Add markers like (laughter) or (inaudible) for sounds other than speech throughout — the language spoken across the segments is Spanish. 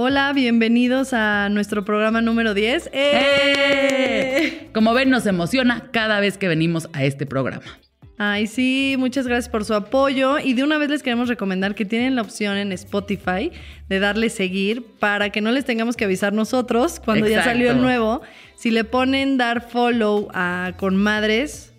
Hola, bienvenidos a nuestro programa número 10. ¡Eh! Como ven, nos emociona cada vez que venimos a este programa. Ay, sí, muchas gracias por su apoyo. Y de una vez les queremos recomendar que tienen la opción en Spotify de darle seguir para que no les tengamos que avisar nosotros cuando ya salió el nuevo. Si le ponen dar follow a Con Madres,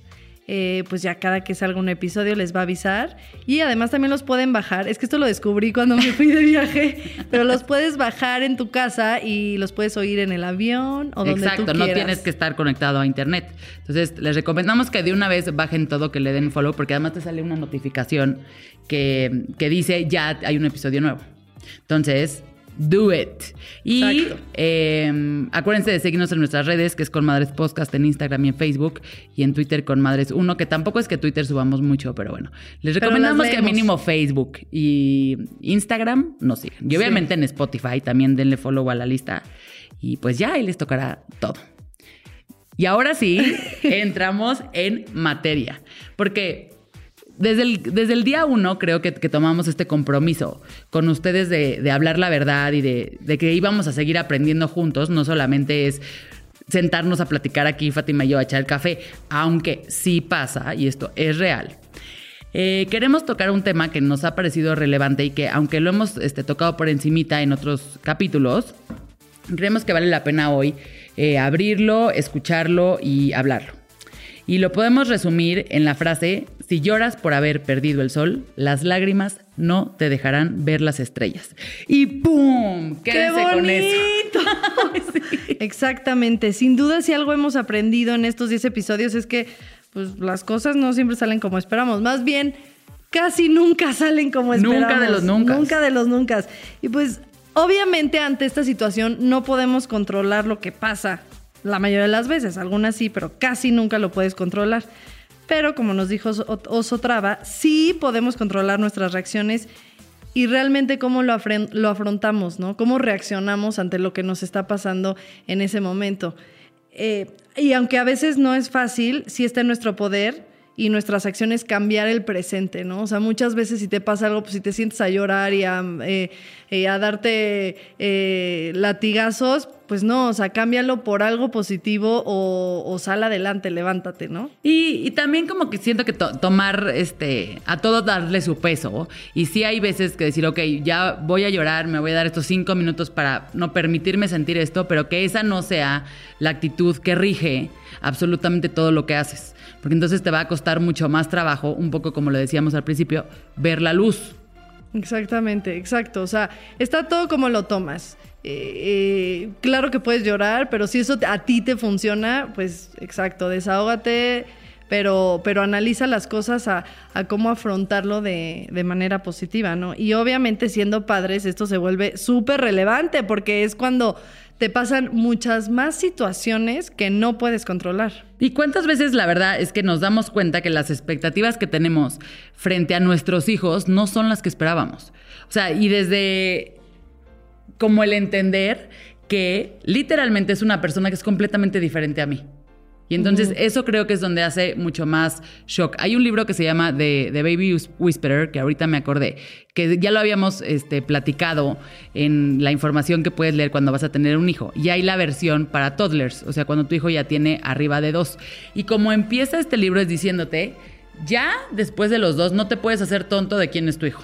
eh, pues ya cada que salga un episodio les va a avisar. Y además también los pueden bajar. Es que esto lo descubrí cuando me fui de viaje, (laughs) pero los puedes bajar en tu casa y los puedes oír en el avión o donde Exacto, tú no quieras. tienes que estar conectado a internet. Entonces, les recomendamos que de una vez bajen todo, que le den follow, porque además te sale una notificación que, que dice ya hay un episodio nuevo. Entonces, do it. Y eh, acuérdense de seguirnos en nuestras redes, que es con Madres Podcast en Instagram y en Facebook, y en Twitter con Madres 1, que tampoco es que Twitter subamos mucho, pero bueno. Les recomendamos que mínimo Facebook y Instagram nos sigan. Y obviamente en Spotify también denle follow a la lista. Y pues ya ahí les tocará todo. Y ahora sí, (laughs) entramos en materia. Porque desde el, desde el día uno creo que, tomamos este compromiso con ustedes de, hablar la verdad y de, de que íbamos a seguir aprendiendo juntos. No solamente es sentarnos a platicar aquí, Fátima y yo, a echar el café, aunque sí pasa, y esto es real. Eh, queremos tocar un tema que nos ha parecido relevante y que aunque lo hemos este, tocado por encimita en otros capítulos, creemos que vale la pena hoy eh, abrirlo, escucharlo y hablarlo. Y lo podemos resumir en la frase, si lloras por haber perdido el sol, las lágrimas no te dejarán ver las estrellas. Y ¡pum! ¡Qué con eso. bonito! (laughs) Exactamente. Sin duda, si algo hemos aprendido en estos 10 episodios es que pues, las cosas no siempre salen como esperamos. Más bien, casi nunca salen como Nunca esperamos. de los nuncas. Nunca de los nunca. Y pues, obviamente, ante esta situación no podemos controlar lo que pasa la mayoría de las veces. Algunas sí, pero casi nunca lo puedes controlar. Pero como nos dijo Oso Oso Traba, sí podemos controlar nuestras reacciones y realmente cómo lo, lo afrontamos, ¿no? Cómo reaccionamos ante lo que nos está pasando en ese momento. Eh, y aunque a veces no es fácil, sí está en nuestro poder y nuestras acciones cambiar el presente, ¿no? O sea, muchas veces si te pasa algo, pues si te sientes a llorar y a, eh, eh, darte eh, latigazos, pues no, o sea, cámbialo por algo positivo o, o sal adelante, levántate, ¿no? Y, también como que siento que to- tomar este a todo darle su peso. Y sí hay veces que decir, ok, ya voy a llorar, me voy a dar estos cinco minutos para no permitirme sentir esto, pero que esa no sea la actitud que rige absolutamente todo lo que haces. Porque entonces te va a costar mucho más trabajo, un poco como lo decíamos al principio, ver la luz. Exactamente, exacto. O sea, está todo como lo tomas. Eh, eh, claro que puedes llorar, pero si eso a ti te funciona, pues exacto, desahógate, pero, pero analiza las cosas a, a cómo afrontarlo de, de manera positiva, ¿no? Y obviamente siendo padres esto se vuelve súper relevante porque es cuando te pasan muchas más situaciones que no puedes controlar. ¿Y cuántas veces la verdad es que nos damos cuenta que las expectativas que tenemos frente a nuestros hijos no son las que esperábamos? O sea, y desde como el entender que literalmente es una persona que es completamente diferente a mí. Y entonces eso creo que es donde hace mucho más shock. Hay un libro que se llama The, The Baby Whisperer, que ahorita me acordé, que ya lo habíamos este, platicado en la información que puedes leer cuando vas a tener un hijo. Y hay la versión para toddlers, o sea, cuando tu hijo ya tiene arriba de dos. Y como empieza este libro es diciéndote, ya después de los dos no te puedes hacer tonto de quién es tu hijo.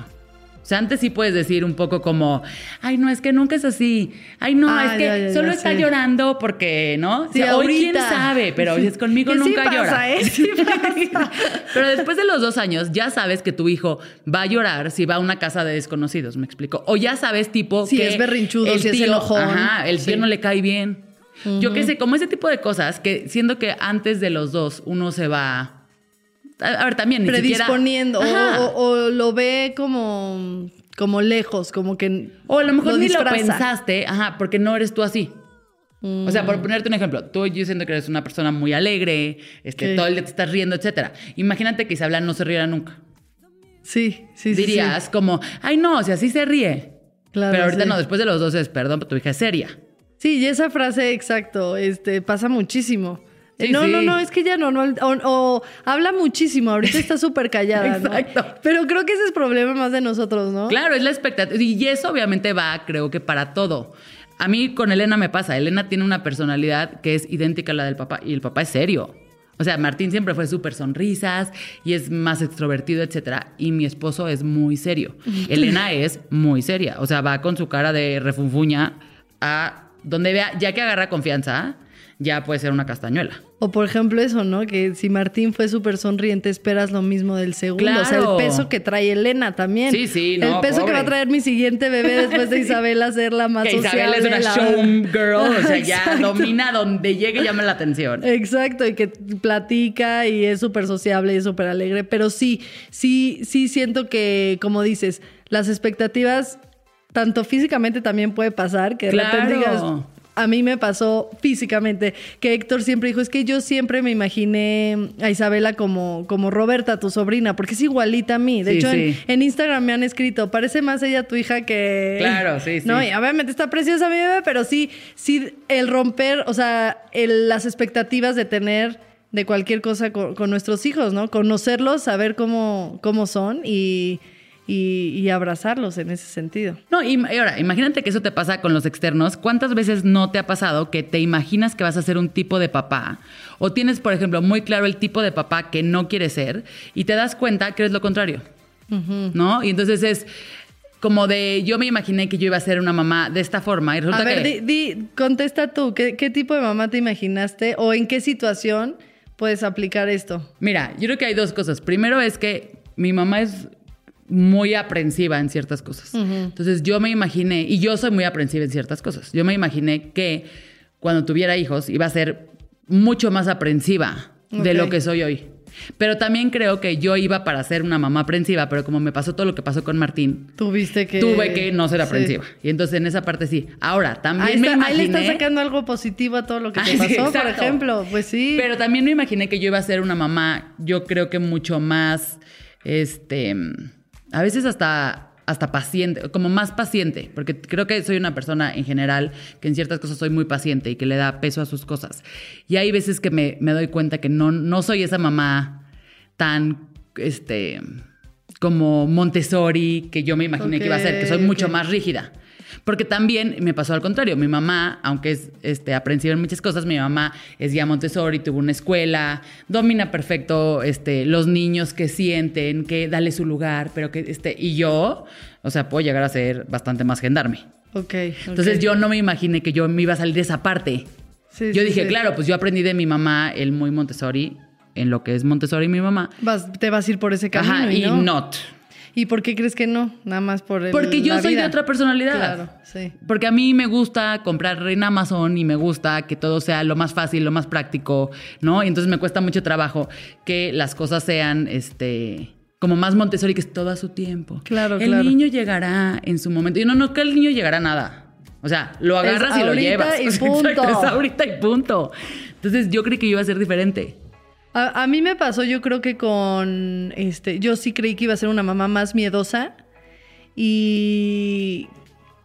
O sea, antes sí puedes decir un poco como, ay, no, es que nunca es así. Ay, no, Ah, es que ya, ya, solo ya, está sí. llorando porque, ¿no? Sí, o sea, hoy quién sabe, pero Sí. es conmigo (laughs) Que sí nunca pasa, llora. ¿eh? Sí (laughs) pasa. pero después de los dos años, ya sabes que tu hijo va a llorar si va a una casa de desconocidos, me explico. O ya sabes, tipo, Si que es berrinchudo, el si es tío, enojón. Ajá, el tío no le cae bien. Yo qué sé, como ese tipo de cosas que siendo que antes de los dos uno se va. A, ver, también ni siquiera- Predisponiendo. o- lo ve como, como lejos, como que. O a lo mejor lo ni lo disfraza. pensaste, ajá, porque no eres tú así. O sea, Mm. por ponerte un ejemplo, tú yo siento que eres una persona muy alegre, este, todo el día te estás riendo, etcétera. Imagínate que Isabela no se riera nunca. Sí, sí, sí. Dirías como, ay no, o sea, sí se ríe. Claro, Pero ahorita sí. no, después de los dos es, perdón, pero tu hija es seria. Sí, y esa frase, exacto, este, pasa muchísimo. Sí, no, no, sí. no, es que ya no, no, o, o habla muchísimo, ahorita está súper callada, ¿no? Exacto. Pero creo que ese es problema más de nosotros, ¿no? Claro, es la expectativa. Y eso obviamente va, creo que para todo. A mí con Elena me pasa. Elena tiene una personalidad que es idéntica a la del papá y el papá es serio. O sea, Martín siempre fue súper sonrisas y es más extrovertido, etcétera. Y mi esposo es muy serio. (laughs) Elena es muy seria. O sea, va con su cara de refunfuña a donde vea, ya que agarra confianza, ya puede ser una castañuela. O por ejemplo eso, ¿no? Que si Martín fue súper sonriente, esperas lo mismo del segundo. O sea, Claro. el peso que trae Elena también. Sí, sí, no, El peso que va a traer mi siguiente bebé después de (laughs) Isabela ser la más Que Isabel es una la- showgirl, o sea, ya (laughs) Exacto. domina donde llegue y llama la atención. Exacto, y que platica y es súper sociable y es súper alegre. Pero sí, sí, sí siento que, como dices, las expectativas, tanto físicamente también puede pasar, que de Claro. repente digas, a mí me pasó físicamente, que Héctor siempre dijo, es que yo siempre me imaginé a Isabela como, como Roberta, tu sobrina, porque es igualita a mí. De Sí, hecho. En, Instagram me han escrito, parece más ella tu hija que... Claro, sí, sí. No, y obviamente está preciosa mi bebé, pero sí, sí, el romper, o sea, el- las expectativas de tener de cualquier cosa con, con nuestros hijos, ¿no? Conocerlos, saber cómo, cómo son y, y- y abrazarlos en ese sentido. No, y, ahora, imagínate que eso te pasa con los externos. ¿Cuántas veces no te ha pasado que te imaginas que vas a ser un tipo de papá? O tienes, por ejemplo, muy claro el tipo de papá que no quieres ser y te das cuenta que eres lo contrario. ¿No? Y entonces es como de, yo me imaginé que yo iba a ser una mamá de esta forma y resulta A ver, que... di, di- contesta tú, ¿qué, qué tipo de mamá te imaginaste o en qué situación puedes aplicar esto? Mira, yo creo que hay dos cosas. Primero es que mi mamá es muy aprensiva en ciertas cosas. Entonces yo me imaginé, y yo soy muy aprensiva en ciertas cosas, yo me imaginé que cuando tuviera hijos iba a ser mucho más aprensiva de lo que soy hoy. Pero también creo que yo iba para ser una mamá aprensiva, pero como me pasó todo lo que pasó con Martín, Tuviste que... tuve que no ser Sí. aprensiva. Y entonces en esa parte sí. Ahora, también Ahí, me está- ahí le imaginé... estás sacando algo positivo a todo lo que te Ay, (laughs) sí, pasó, por ejemplo. Pues sí. Pero también me imaginé que yo iba a ser una mamá, yo creo que mucho más, este, a veces hasta, hasta paciente, como más paciente, porque creo que soy una persona en general que en ciertas cosas soy muy paciente y que le da peso a sus cosas. Y hay veces que me, me doy cuenta que no, no soy esa mamá tan, este, como Montessori que yo me imaginé que iba a ser, que soy mucho más rígida. Porque también me pasó al contrario. Mi mamá, aunque es este, aprensiva en muchas cosas, mi mamá es guía Montessori, tuvo una escuela, domina perfecto este, los niños que sienten, que dale su lugar, pero que este, y yo, o sea, puedo llegar a ser bastante más gendarme. Ok. Entonces yo no me imaginé que yo me iba a salir de esa parte. Sí, yo sí, dije, sí. claro, pues yo aprendí de mi mamá el muy Montessori, en lo que es Montessori mi mamá. Vas- te vas a ir por ese camino. Ajá, y no. not. ¿Y por qué crees que no? Nada más por el, Porque yo la soy de otra personalidad. Claro, sí. Porque a mí me gusta comprar en Amazon y me gusta que todo sea lo más fácil, lo más práctico, ¿no? Y entonces me cuesta mucho trabajo que las cosas sean, este, como más Montessori, que es todo a su tiempo. Claro, el claro. niño llegará en su momento. Y no, no que el niño llegará a nada. O sea, lo Es agarras y lo llevas. y (laughs) Exacto, punto. es ahorita y punto. Entonces yo creí que iba a ser diferente. A, mí me pasó, yo creo que con este, yo sí creí que iba a ser una mamá más miedosa y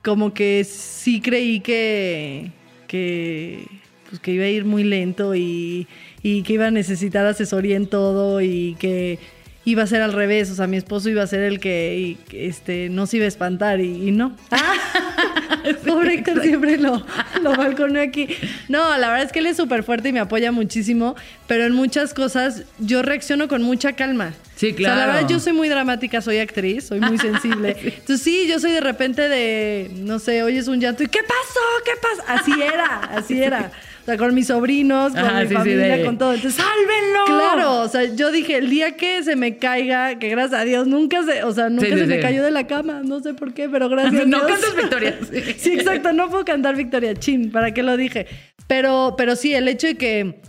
como que sí creí que que pues que iba a ir muy lento y, y que iba a necesitar asesoría en todo y que iba a ser al revés, o sea, mi esposo iba a ser el que este no se iba a espantar y, y no. (laughs) Pobre Héctor siempre lo, lo balconeo aquí. No, la verdad es que él es súper fuerte y me apoya muchísimo, pero en muchas cosas yo reacciono con mucha calma. Sí, O sea, la claro. verdad, yo soy muy dramática, soy actriz, soy muy (laughs) sensible. Entonces, sí, yo soy de repente de, no sé, oyes un llanto y ¿qué pasó? ¿Qué pasa? Así era, así era. Sea, con mis sobrinos, con Ajá, mi sí, sí, familia, de, con todo. Entonces, ¡Sálvenlo! Claro, o sea, yo dije, el día que se me caiga, que gracias a Dios nunca se, o sea, nunca Sí, se me cayó de la cama, no sé por qué, pero gracias a (laughs) No Dios. cantas Victoria. (laughs) Sí. Sí, exacto, no puedo cantar Victoria Chin, ¿para qué lo dije? Pero, pero sí, el hecho de que,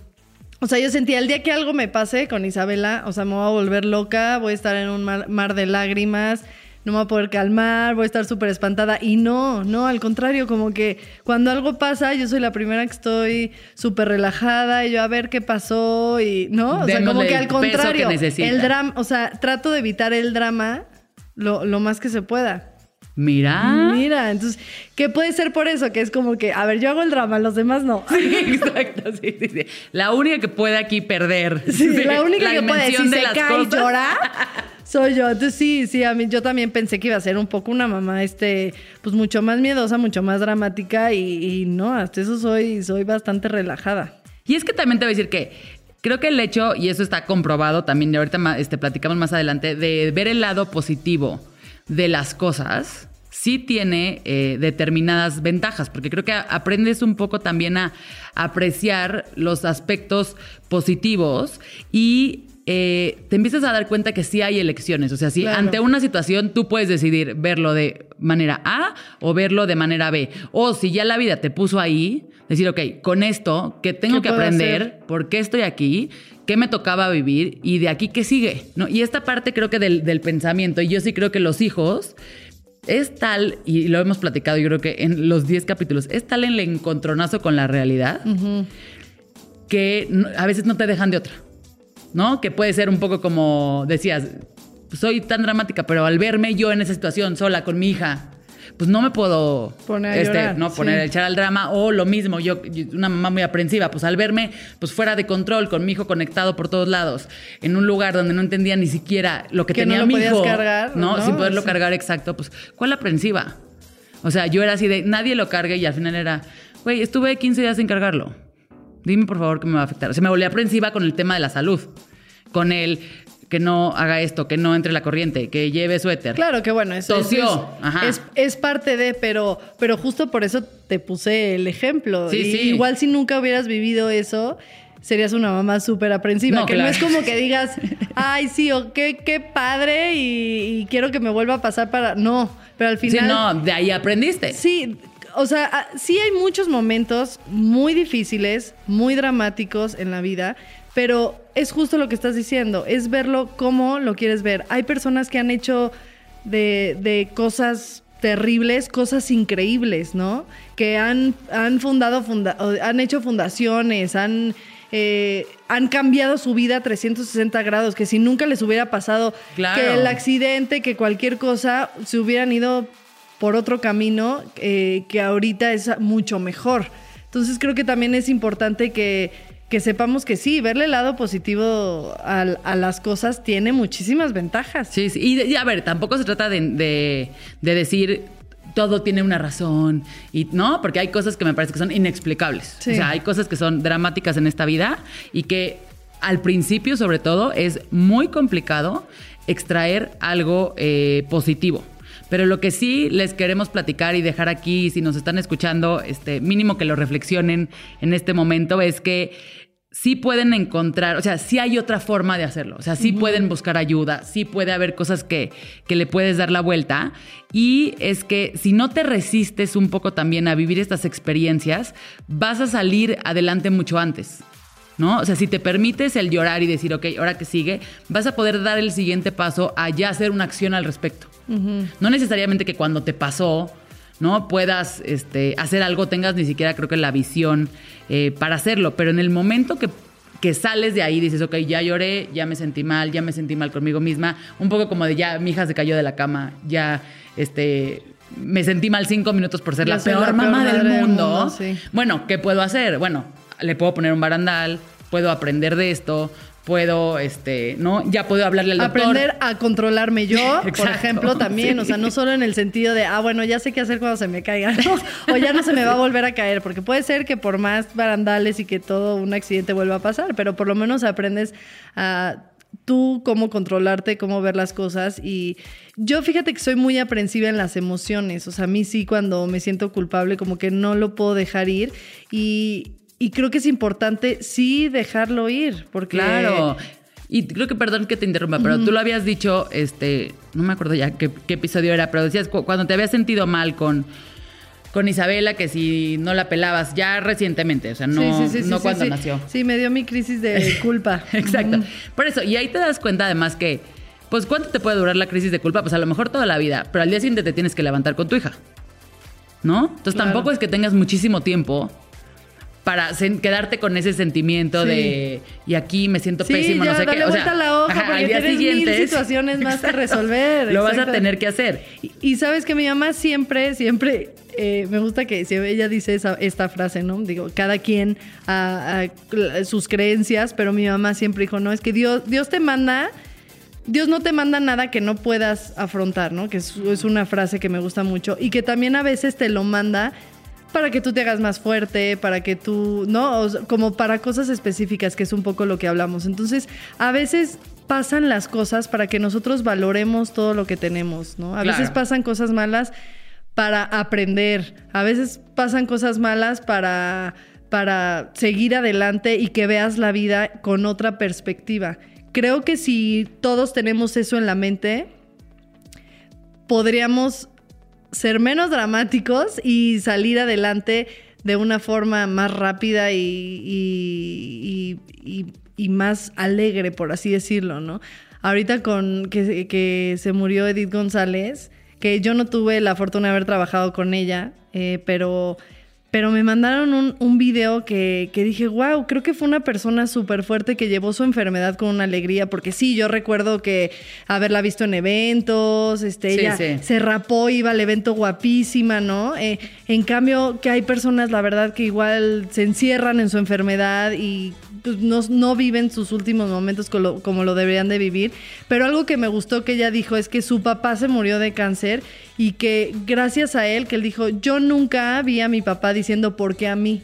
o sea, yo sentía el día que algo me pase con Isabela, o sea, me voy a volver loca, voy a estar en un mar, mar de lágrimas, no me voy a poder calmar, voy a estar súper espantada. Y no, no, al contrario, como que cuando algo pasa, yo soy la primera que estoy súper relajada y yo a ver qué pasó y, ¿no? O sea, como que al que contrario, necesita. el drama, o sea, trato de evitar el drama lo, lo más que se pueda. Mira. Mira, entonces, ¿qué puede ser por eso? Que es como que, a ver, yo hago el drama, los demás no. Sí, exacto, sí, sí, sí. La única que puede aquí perder. Sí, la única la que puede si de se cae y llora (laughs) soy yo. Entonces sí, sí, yo también pensé que iba a ser un poco una mamá, este, pues mucho más miedosa, mucho más dramática y, no, hasta eso soy, soy bastante relajada. Y es que también te voy a decir que creo que el hecho, y eso está comprobado también, y ahorita este, platicamos más adelante, de ver el lado positivo de las cosas, sí tiene eh, determinadas ventajas, porque creo que aprendes un poco también a apreciar los aspectos positivos y... eh, te empiezas a dar cuenta que sí hay elecciones. O sea, si Claro. ante una situación tú puedes decidir verlo de manera A o verlo de manera B. O si ya la vida te puso ahí, decir, ok, con esto, que tengo ¿Qué que aprender? hacer? ¿Por qué estoy aquí? ¿Qué me tocaba vivir? Y de aquí, ¿qué sigue? ¿No? Y esta parte creo que del, del pensamiento, y yo sí creo que los hijos es tal, y lo hemos platicado yo creo que en los 10 capítulos, es tal el encontronazo con la realidad que a veces no te dejan de otra, ¿no? Que puede ser un poco como decías, soy tan dramática, pero al verme yo en esa situación sola con mi hija, pues no me puedo Poner este, llorar, no poner sí. echar al drama o lo mismo, yo yo- una mamá muy aprensiva, pues al verme pues fuera de control con mi hijo conectado por todos lados, en un lugar donde no entendía ni siquiera lo que, Que no tenía lo mi podías hijo, cargar, no, ¿no? sin poderlo Sí. cargar exacto, pues ¿cuál aprensiva? O sea, yo era así de nadie lo cargue y al final era, güey, estuve 15 días sin cargarlo. Dime por favor que me va a afectar. O sea, me volví aprensiva con el tema de la salud. Con el que no haga esto, que no entre la corriente, que lleve suéter. Claro que bueno, eso eso Tosió, es, ajá. es, es parte de, pero, pero justo por eso te puse el ejemplo. Sí, Y sí. Igual si nunca hubieras vivido eso, serías una mamá súper aprensiva. No, que claro. no es como que digas, (laughs) ay, sí, o qué, qué padre y, y quiero que me vuelva a pasar para. No, pero al Sí, final. no, de ahí aprendiste. Sí, o sea, ah, sí hay muchos momentos muy difíciles, muy dramáticos en la vida, pero es justo lo que estás diciendo, es verlo como lo quieres ver. Hay personas que han hecho de, de cosas terribles, cosas increíbles, ¿no? Que han, han fundado, funda- han hecho fundaciones, han... eh, han cambiado su vida a 360 grados, que si nunca les hubiera pasado Claro. que el accidente, que cualquier cosa, se hubieran ido por otro camino eh, que ahorita es mucho mejor. Entonces creo que también es importante que, que sepamos que sí, verle el lado positivo a, a las cosas tiene muchísimas ventajas. Sí, sí. Y, y, a ver, tampoco se trata de, de- de decir todo tiene una razón. Y no, porque hay cosas que me parece que son inexplicables. Sí. O sea, hay cosas que son dramáticas en esta vida y que al principio, sobre todo, es muy complicado extraer algo eh, positivo. Pero lo que sí les queremos platicar y dejar aquí, si nos están escuchando, este, mínimo que lo reflexionen en este momento, es que sí pueden encontrar, o sea, sí hay otra forma de hacerlo. O sea, sí pueden buscar ayuda, sí puede haber cosas que, que le puedes dar la vuelta. Y es que si no te resistes un poco también a vivir estas experiencias, vas a salir adelante mucho antes. ¿No? O sea, si te permites el llorar y decir, ok, ahora que sigue, vas a poder dar el siguiente paso a ya hacer una acción al respecto. No necesariamente que cuando te pasó, ¿no? Puedas este, hacer algo, tengas ni siquiera creo que la visión eh, para hacerlo, pero en el momento que, que sales de ahí dices, ok, ya lloré, ya me sentí mal, ya me sentí mal conmigo misma, un poco como de ya mi hija se cayó de la cama, ya este... Me sentí mal cinco minutos por ser la peor mamá peor del mundo. mundo, sí. Bueno, ¿qué puedo hacer? Bueno, le puedo poner un barandal, puedo aprender de esto, puedo, este, ¿no? Ya puedo hablarle al doctor. Aprender a controlarme yo, (laughs) por ejemplo, también. sí. O sea, no solo en el sentido de, ah, bueno, ya sé qué hacer cuando se me caiga, ¿no? (laughs) O ya no se me va a volver a caer, porque puede ser que por más barandales y que todo un accidente vuelva a pasar, pero por lo menos aprendes a tú cómo controlarte, cómo ver las cosas. Y yo fíjate que soy muy aprensiva en las emociones. O sea, a mí sí cuando me siento culpable como que no lo puedo dejar ir. Y, y creo que es importante sí dejarlo ir. Porque... Claro. Y creo que, perdón que te interrumpa, pero tú lo habías dicho, este, no me acuerdo ya qué, qué episodio era, pero decías cu- cuando te habías sentido mal con, con Isabela, que si no la pelabas ya recientemente, o sea, no, Sí, sí, sí, no cuando nació. Sí, me dio mi crisis de (laughs) culpa. Exacto. Por eso, y ahí te das cuenta además que, pues, ¿cuánto te puede durar la crisis de culpa? Pues a lo mejor toda la vida, pero al día siguiente te tienes que levantar con tu hija. ¿No? Entonces Claro. tampoco es que tengas muchísimo tiempo para quedarte con ese sentimiento Sí. de y aquí me siento Sí, pésimo, ya, no sé dale qué. O sea, la hoja, ajá, porque al día tienes mil siguiente situaciones más que (laughs) resolver, Lo vas a exacto. tener que hacer. Y, y sabes que mi mamá siempre, siempre, eh, me gusta que si ella dice esa- esta frase, ¿no? Digo, cada quien a, a sus creencias, pero mi mamá siempre dijo, no, es que Dios, Dios te manda, Dios no te manda nada que no puedas afrontar, ¿no? Que es, es una frase que me gusta mucho y que también a veces te lo manda para que tú te hagas más fuerte, para que tú, ¿no? O sea, como para cosas específicas, que es un poco lo que hablamos. Entonces, a veces pasan las cosas para que nosotros valoremos todo lo que tenemos, ¿no? A Claro. veces pasan cosas malas para aprender, a veces pasan cosas malas para, para seguir adelante y que veas la vida con otra perspectiva. Creo que si todos tenemos eso en la mente, podríamos ser menos dramáticos y salir adelante de una forma más rápida y, y- y- y- más alegre, por así decirlo, ¿no? Ahorita con que, que se murió Edith González, que yo no tuve la fortuna de haber trabajado con ella, eh, pero, pero me mandaron un, un video que, que dije, wow, creo que fue una persona súper fuerte que llevó su enfermedad con una alegría, porque sí, yo recuerdo que haberla visto en eventos, este, Sí, ella sí. se rapó, iba al evento guapísima, ¿no? Eh, en cambio, que hay personas, la verdad, que igual se encierran en su enfermedad y no, no viven sus últimos momentos como lo, como lo deberían de vivir. Pero algo que me gustó que ella dijo es que su papá se murió de cáncer y que gracias a él, que él dijo, yo nunca vi a mi papá diciendo, ¿por qué a mí?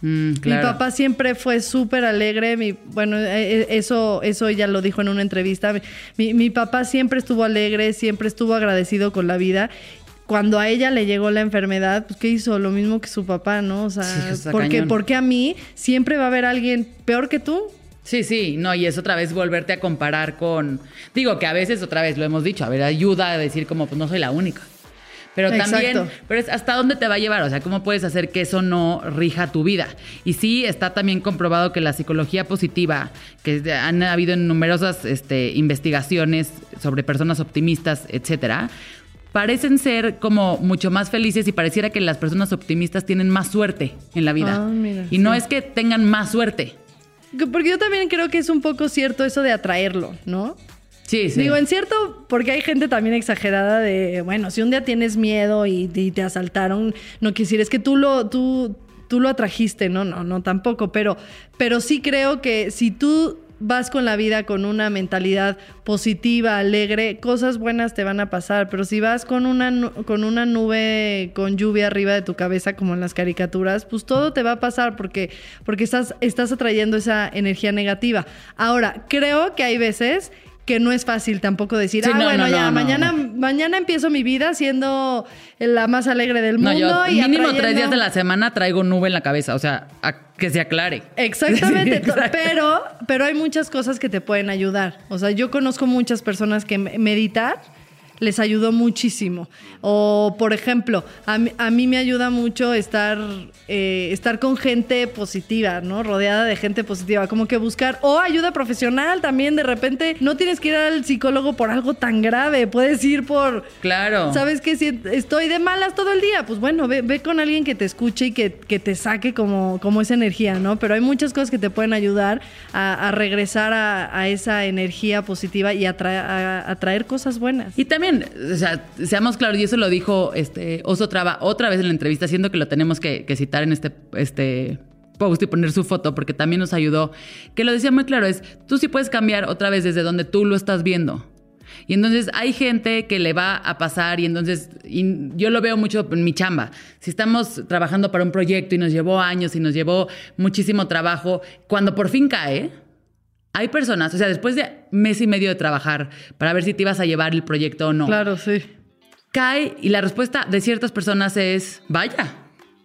Mm, claro. Mi papá siempre fue súper alegre. Mi, bueno, eh, eh, eso, eso ella lo dijo en una entrevista. Mi- mi papá siempre estuvo alegre, siempre estuvo agradecido con la vida. Cuando a ella le llegó la enfermedad, pues ¿qué hizo? Lo mismo que su papá, ¿no? O sea, Sí, porque, porque a mí siempre va a haber alguien peor que tú. Sí, sí, no, y es otra vez volverte a comparar con. Digo que a veces, otra vez lo hemos dicho, a ver, ayuda a decir como, pues no soy la única. Pero también, Exacto. pero es hasta dónde te va a llevar, o sea, cómo puedes hacer que eso no rija tu vida. Y sí, está también comprobado que la psicología positiva, que han habido en numerosas este, investigaciones sobre personas optimistas, etcétera, parecen ser como mucho más felices y pareciera que las personas optimistas tienen más suerte en la vida. Ah, mira, y no sí. es que tengan más suerte. Porque yo también creo que es un poco cierto eso de atraerlo, ¿no? Sí, sí. Digo, en cierto, porque hay gente también exagerada de, bueno, si un día tienes miedo y, y te asaltaron, no decir, es que tú lo, tú, tú lo atrajiste, no, no, no, tampoco, pero, pero sí creo que si tú vas con la vida con una mentalidad positiva, alegre, cosas buenas te van a pasar, pero si vas con una, con una nube con lluvia arriba de tu cabeza como en las caricaturas, pues todo te va a pasar porque, porque estás, estás atrayendo esa energía negativa. Ahora, creo que hay veces que no es fácil tampoco decir, Sí, ah, no, bueno, no, ya, no, mañana, mañana empiezo mi vida siendo la más alegre del mundo. yo y mínimo atrayendo- tres días de la semana traigo nube en la cabeza, o sea, a que se aclare. Exactamente, (laughs) Sí, pero, pero hay muchas cosas que te pueden ayudar. O sea, yo conozco muchas personas que me- meditar les ayudó muchísimo. O, por ejemplo, a mí, a mí me ayuda mucho estar, eh, estar con gente positiva, ¿no? Rodeada de gente positiva. Como que buscar, o ayuda profesional también. De repente, no tienes que ir al psicólogo por algo tan grave. Puedes ir por, Claro. ¿Sabes qué? Si estoy de malas todo el día, pues bueno, ve, ve con alguien que te escuche y que, que te saque como, como esa energía, ¿no? Pero hay muchas cosas que te pueden ayudar a, a regresar a, a esa energía positiva y a, tra- a- a traer cosas buenas. Y también, sea, seamos claros, y eso lo dijo este Oso otra vez en la entrevista, siendo que lo tenemos que, citar en este, este post y poner su foto, porque también nos ayudó, que lo decía muy claro, es, tú sí puedes cambiar otra vez desde donde tú lo estás viendo. Y entonces hay gente que le va a pasar y entonces yo lo veo mucho en mi chamba. Si estamos trabajando para un proyecto y nos llevó años y nos llevó muchísimo trabajo, cuando por fin cae, hay personas, o sea, después de mes y medio de trabajar para ver si te ibas a llevar el proyecto o no, Claro, sí. cae y la respuesta de ciertas personas es, vaya,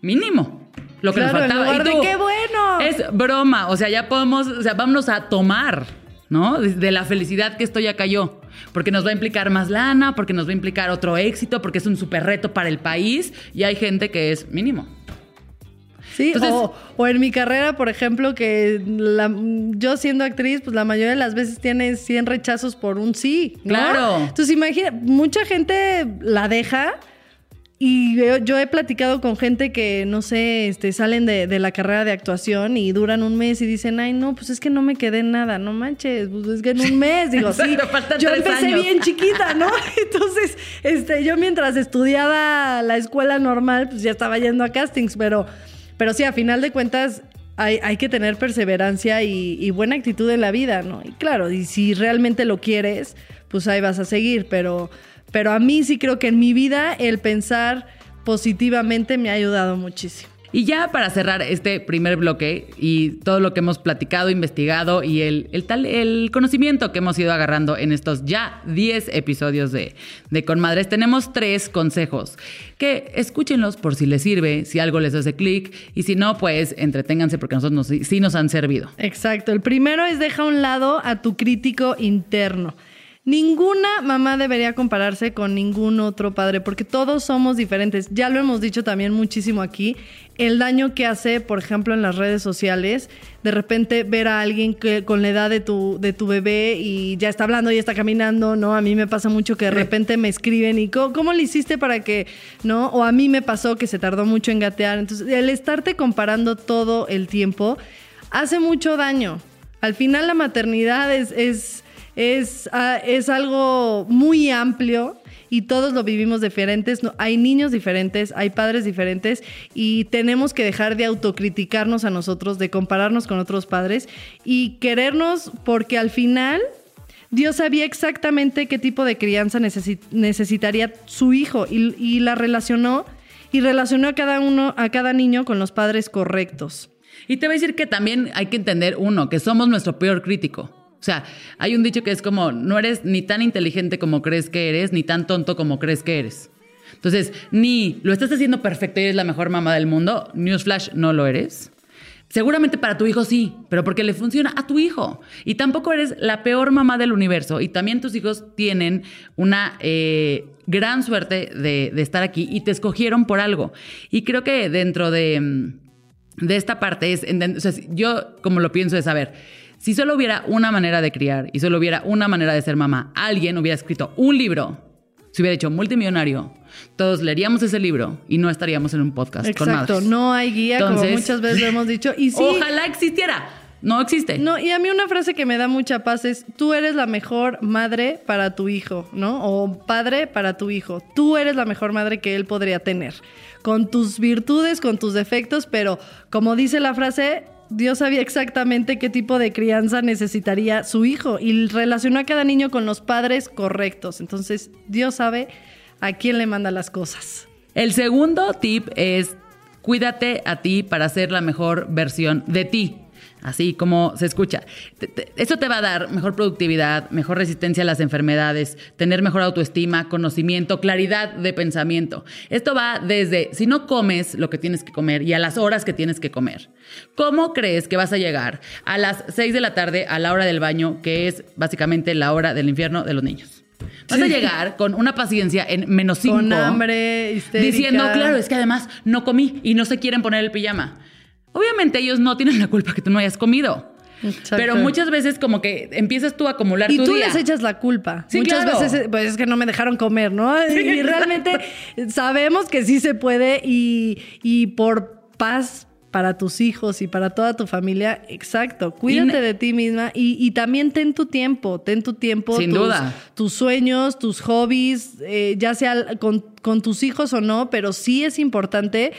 mínimo. Lo que Claro, nos en faltaba. lugar Y de, tú, ¡qué bueno! Es broma, o sea, ya podemos, o sea, vámonos a tomar, ¿no? De, de la felicidad que esto ya cayó. Porque nos va a implicar más lana, porque nos va a implicar otro éxito, porque es un súper reto para el país y hay gente que es mínimo. Sí, Entonces- o, o en mi carrera, por ejemplo, que la- yo siendo actriz, pues la mayoría de las veces tienes 100 rechazos por un sí. ¿no? Claro. Entonces imagina, mucha gente la deja y yo, yo he platicado con gente que, no sé, este, salen de, de la carrera de actuación y duran un mes y dicen, ay, no, pues es que no me quedé en nada, no manches, pues es que en un mes, digo, (laughs) sí, yo empecé años. bien chiquita, ¿no? (laughs) Entonces, este, yo mientras estudiaba la escuela normal, pues ya estaba yendo a castings, pero, pero sí, a final de cuentas, hay, hay que tener perseverancia y, buena actitud en la vida, ¿no? Y claro, y si realmente lo quieres, pues ahí vas a seguir, pero, pero a mí sí creo que en mi vida el pensar positivamente me ha ayudado muchísimo. Y ya para cerrar este primer bloque y todo lo que hemos platicado, investigado y el, el tal, el conocimiento que hemos ido agarrando en estos ya 10 episodios de, de Con Madres, tenemos tres consejos que escúchenlos por si les sirve, si algo les hace clic y si no, pues entreténganse porque a nosotros nos- sí nos han servido. Exacto. El primero es deja a un lado a tu crítico interno. Ninguna mamá debería compararse con ningún otro padre porque todos somos diferentes. Ya lo hemos dicho también muchísimo aquí. El daño que hace, por ejemplo, en las redes sociales, de repente ver a alguien que con la edad de tu, de tu bebé y ya está hablando y está caminando, ¿no? A mí me pasa mucho que de repente me escriben y ¿cómo, cómo le hiciste para que, ¿no? O a mí me pasó que se tardó mucho en gatear. Entonces, el estarte comparando todo el tiempo hace mucho daño. Al final la maternidad es, es, es, ah, es algo muy amplio y todos lo vivimos diferentes. Hay niños diferentes, hay padres diferentes y tenemos que dejar de autocriticarnos a nosotros, de compararnos con otros padres y querernos porque al final Dios sabía exactamente qué tipo de crianza necesi- necesitaría su hijo y, y la relacionó y relacionó a cada uno, a cada niño con los padres correctos. Y te voy a decir que también hay que entender, uno, que somos nuestro peor crítico. O sea, hay un dicho que es como, no eres ni tan inteligente como crees que eres, ni tan tonto como crees que eres. Entonces, ni lo estás haciendo perfecto y eres la mejor mamá del mundo, Newsflash, no lo eres. Seguramente para tu hijo sí, pero porque le funciona a tu hijo. Y tampoco eres la peor mamá del universo. Y también tus hijos tienen una eh, gran suerte de, estar aquí y te escogieron por algo. Y creo que dentro de, mm, de esta parte es, o sea, yo como lo pienso es, a ver, si solo hubiera una manera de criar y solo hubiera una manera de ser mamá, alguien hubiera escrito un libro, se hubiera hecho multimillonario, todos leeríamos ese libro y no estaríamos en un podcast con Exacto, no hay guía, como muchas veces lo hemos dicho. Y (laughs) sí, Ojalá existiera. No existe. No, y a mí una frase que me da mucha paz es, tú eres la mejor madre para tu hijo, ¿no? O padre para tu hijo. Tú eres la mejor madre que él podría tener. Con tus virtudes, con tus defectos, pero como dice la frase, Dios sabía exactamente qué tipo de crianza necesitaría su hijo y relacionó a cada niño con los padres correctos. Entonces, Dios sabe a quién le manda las cosas. El segundo tip es cuídate a ti para ser la mejor versión de ti. Así como se escucha. Te- te- Eso te va a dar mejor productividad, mejor resistencia a las enfermedades, tener mejor autoestima, conocimiento, claridad de pensamiento. Esto va desde si no comes lo que tienes que comer y a las horas que tienes que comer. ¿Cómo crees que vas a llegar a las 6 de la tarde a la hora del baño, que es básicamente la hora del infierno de los niños? Vas a llegar con una paciencia en menos 5. Con hambre, histérica. Diciendo, claro, es que además no comí y no se quieren poner el pijama. Obviamente ellos no tienen la culpa que tú no hayas comido. Exacto. Pero muchas veces como que empiezas tú a acumular Y tu tú día. les echas la culpa. Sí, Muchas claro. veces, pues es que no me dejaron comer, ¿no? (laughs) Y realmente sabemos que sí se puede y, y por paz para tus hijos y para toda tu familia, exacto. Cuídate Y- de ti misma y, y también ten tu tiempo, ten tu tiempo. Sin tus, duda. Tus sueños, tus hobbies, eh, ya sea con, con tus hijos o no, pero sí es importante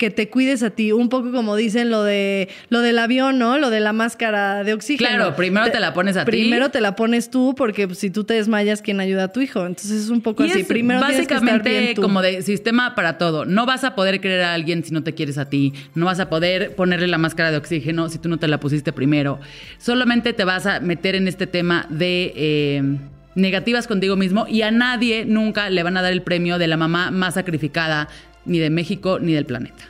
que te cuides a ti, un poco como dicen lo de lo del avión, ¿no? Lo de la máscara de oxígeno. Claro, primero te, la pones a ti. Primero te la pones tú porque pues, si tú te desmayas, ¿quién ayuda a tu hijo? Entonces es un poco así. primero básicamente que estar bien como de sistema para todo. No vas a poder querer a alguien si no te quieres a ti. No vas a poder ponerle la máscara de oxígeno si tú no te la pusiste primero. Solamente te vas a meter en este tema de eh, negativas contigo mismo y a nadie nunca le van a dar el premio de la mamá más sacrificada ni de México ni del planeta.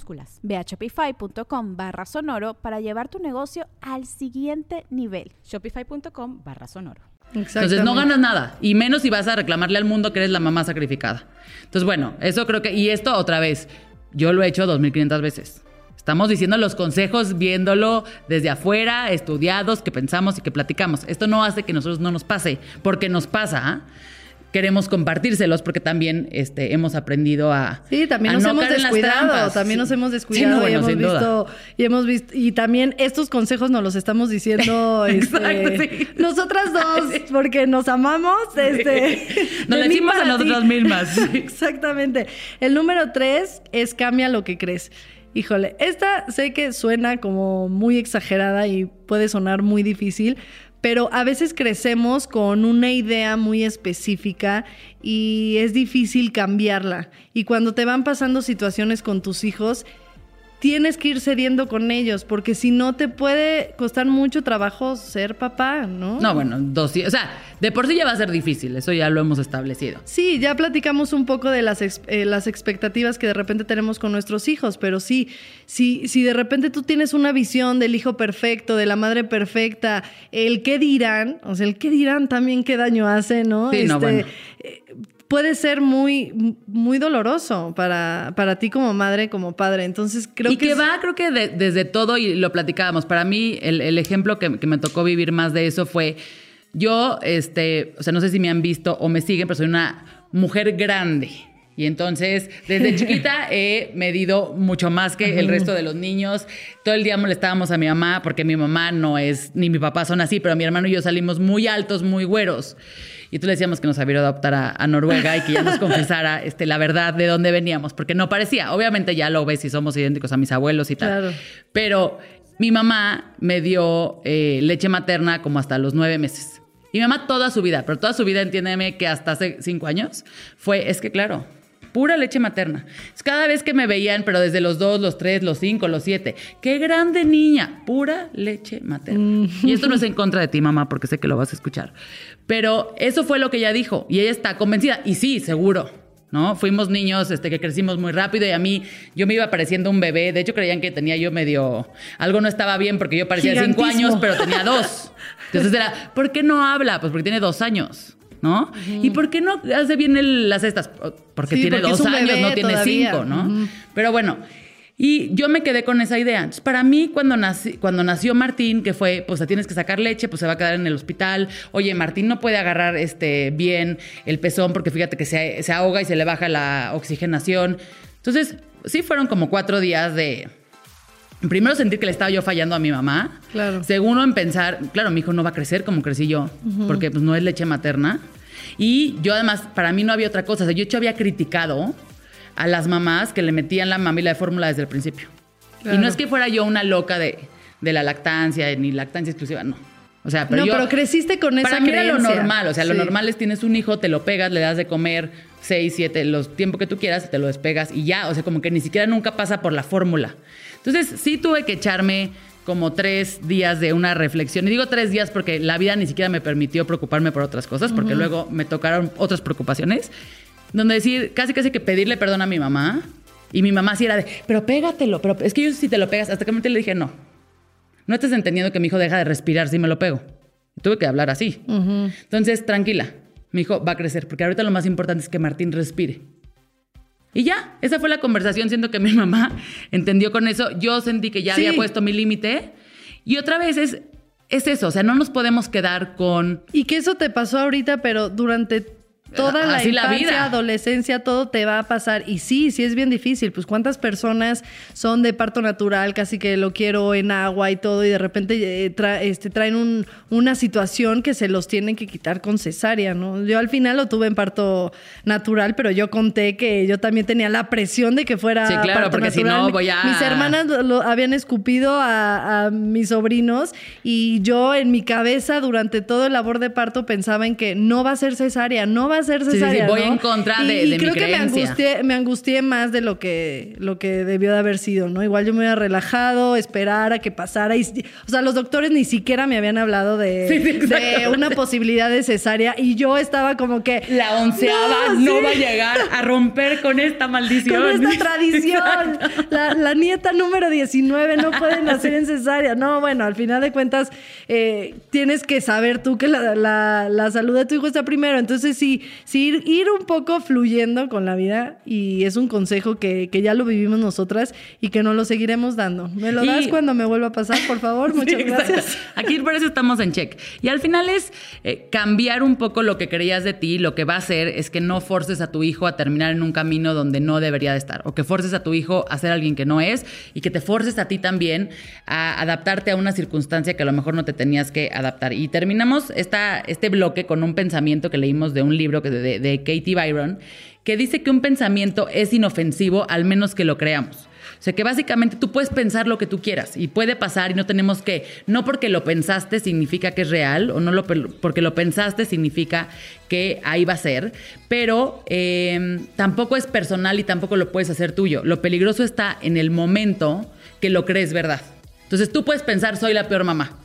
Ve a shopify.com barra sonoro para llevar tu negocio al siguiente nivel. Shopify.com barra sonoro. Entonces no ganas nada, y menos si vas a reclamarle al mundo que eres la mamá sacrificada. Entonces, bueno, eso creo que, y esto otra vez, yo lo he hecho 2.500 veces. Estamos diciendo los consejos viéndolo desde afuera, estudiados, que pensamos y que platicamos. Esto no hace que nosotros no nos pase, porque nos pasa. ¿ah? Queremos compartírselos porque también este, hemos aprendido a. Sí, también nos hemos descuidado. También nos hemos descuidado y, hemos visto, y hemos visto. Y también estos consejos nos los estamos diciendo (laughs) este, nosotras dos, (laughs) porque nos amamos. Este, (laughs) nos lo decimos a nosotras mismas. Exactamente. El número tres es cambia lo que crees. Híjole, esta sé que suena como muy exagerada y puede sonar muy difícil, pero a veces crecemos con una idea muy específica y es difícil cambiarla. Y cuando te van pasando situaciones con tus hijos, tienes que ir cediendo con ellos, porque si no te puede costar mucho trabajo ser papá, ¿no? No, bueno, dos, o sea, de por sí ya va a ser difícil, eso ya lo hemos establecido. Sí, ya platicamos un poco de las, eh, las expectativas que de repente tenemos con nuestros hijos, pero sí, si, si de repente tú tienes una visión del hijo perfecto, de la madre perfecta, el qué dirán, o sea, el qué dirán también qué daño hace, ¿no? Sí, no, este, bueno. Eh, puede ser muy, muy doloroso para, para ti como madre, como padre. Entonces creo y que... que va, creo que desde todo, y lo platicábamos, para mí el, el ejemplo que, que, me tocó vivir más de eso fue, yo, este, o sea, no sé si me han visto o me siguen, pero soy una mujer grande. Y entonces, desde (laughs) chiquita he medido mucho más que el resto de los niños. Todo el día molestábamos a mi mamá porque mi mamá no es, ni mi papá son así, pero mi hermano y yo salimos muy altos, muy güeros. Y tú le decíamos que nos había ido a adoptar a, a, Noruega y que ya nos (laughs) confesara este, la verdad de dónde veníamos, porque no parecía. Obviamente ya lo ves y somos idénticos a mis abuelos y tal. Claro. Pero mi mamá me dio eh, leche materna como hasta los nueve meses. Y mi mamá toda su vida, pero toda su vida, entiéndeme que hasta hace cinco años, fue, es que claro, pura leche materna. Cada vez que me veían, pero desde los dos, los tres, los cinco, los siete, qué grande niña, pura leche materna. Mm. Y esto no es en contra de ti, mamá, porque sé que lo vas a escuchar. Pero eso fue lo que ella dijo y ella está convencida. Y sí, seguro. ¿No? Fuimos niños este, que crecimos muy rápido y a mí yo me iba pareciendo un bebé. De hecho, creían que tenía yo medio. Algo no estaba bien porque yo parecía cinco años, pero tenía dos. Entonces era, ¿por qué no habla? Pues porque tiene dos años. ¿No? Uh -huh. ¿Y por qué no hace bien el, las estas? Porque sí, tiene porque dos años, no tiene todavía. cinco, ¿no? Uh -huh. Pero bueno, y yo me quedé con esa idea. Entonces, para mí, cuando, nací, cuando nació Martín, que fue, pues tienes que sacar leche, pues se va a quedar en el hospital. Oye, Martín no puede agarrar este, bien el pezón porque fíjate que se, se ahoga y se le baja la oxigenación. Entonces, sí fueron como cuatro días de, Primero sentir que le estaba yo fallando a mi mamá. Claro. Segundo en pensar, claro, mi hijo no va a crecer como crecí yo, uh -huh. porque pues no es leche materna. Y yo además, para mí no había otra cosa. O sea, yo, yo había criticado a las mamás que le metían la mamila de fórmula desde el principio. Claro. Y no es que fuera yo una loca de, de, la lactancia, ni lactancia exclusiva, no. O sea, pero no, yo, pero creciste con esa Para mí creencia. era lo normal. O sea, sí. lo normal es tienes un hijo, te lo pegas, le das de comer seis, siete, los tiempo que tú quieras, te lo despegas y ya. O sea, como que ni siquiera nunca pasa por la fórmula. Entonces, sí tuve que echarme como tres días de una reflexión. Y digo tres días porque la vida ni siquiera me permitió preocuparme por otras cosas, porque luego me tocaron otras preocupaciones. Donde decir, casi casi que pedirle perdón a mi mamá. Y mi mamá sí era de, pero pégatelo, pero es que yo si te lo pegas, hasta que le dije, no. No estás entendiendo que mi hijo deja de respirar si me lo pego. Y tuve que hablar así. Entonces, tranquila, mi hijo va a crecer, porque ahorita lo más importante es que Martín respire. Y ya, esa fue la conversación, siento que mi (laughs) mamá entendió con eso. Yo sentí que ya Sí. había puesto mi límite. Y otra vez es, es eso, o sea, no nos podemos quedar con... Y que eso te pasó ahorita, pero durante toda la infancia, vida. adolescencia, todo te va a pasar. Y sí, sí es bien difícil. Pues cuántas personas son de parto natural, casi que lo quiero en agua y todo, y de repente eh, tra- este, traen un- una situación que se los tienen que quitar con cesárea, ¿no? Yo al final lo tuve en parto natural, pero yo conté que yo también tenía la presión de que fuera Sí, claro, parto porque si no voy a- Mis hermanas lo habían escupido a, a mis sobrinos y yo en mi cabeza durante todo el labor de parto pensaba en que no va a ser cesárea, no va a sí, cesárea. voy ¿no? en contra y, de- y de mi creo que me angustié, me angustié más de lo que, lo que debió de haber sido, ¿no? Igual yo me hubiera relajado, esperar a que pasara. Y, o sea, los doctores ni siquiera me habían hablado de, Sí, sí, una (laughs) posibilidad de cesárea y yo estaba como que... La onceava No, no, sí. va a llegar a romper con esta maldición. Con esta (laughs) tradición. La, la nieta número 19 no puede (laughs) nacer en cesárea. No, bueno, al final de cuentas eh, tienes que saber tú que la, la- la salud de tu hijo está primero. Entonces sí, sí ir, ir un poco fluyendo con la vida y es un consejo que, que ya lo vivimos nosotras y que no lo seguiremos dando. ¿Me lo Y- das cuando me vuelva a pasar, por favor? (laughs) Muchas Sí, gracias. Aquí por eso estamos en check. Y al final es eh, cambiar un poco lo que creías de ti. Lo que va a hacer es que no forces a tu hijo a terminar en un camino donde no debería de estar. O que forces a tu hijo a ser alguien que no es. Y que te forces a ti también a adaptarte a una circunstancia que a lo mejor no te tenías que adaptar. Y terminamos esta, este bloque con un pensamiento que leímos de un libro de, Katie Byron, que dice que un pensamiento es inofensivo al menos que lo creamos. O sea, que básicamente tú puedes pensar lo que tú quieras y puede pasar y no tenemos que, no porque lo pensaste significa que es real o no lo, porque lo pensaste significa que ahí va a ser, pero eh, tampoco es personal y tampoco lo puedes hacer tuyo. Lo peligroso está en el momento que lo crees verdad. Entonces tú puedes pensar, soy la peor mamá.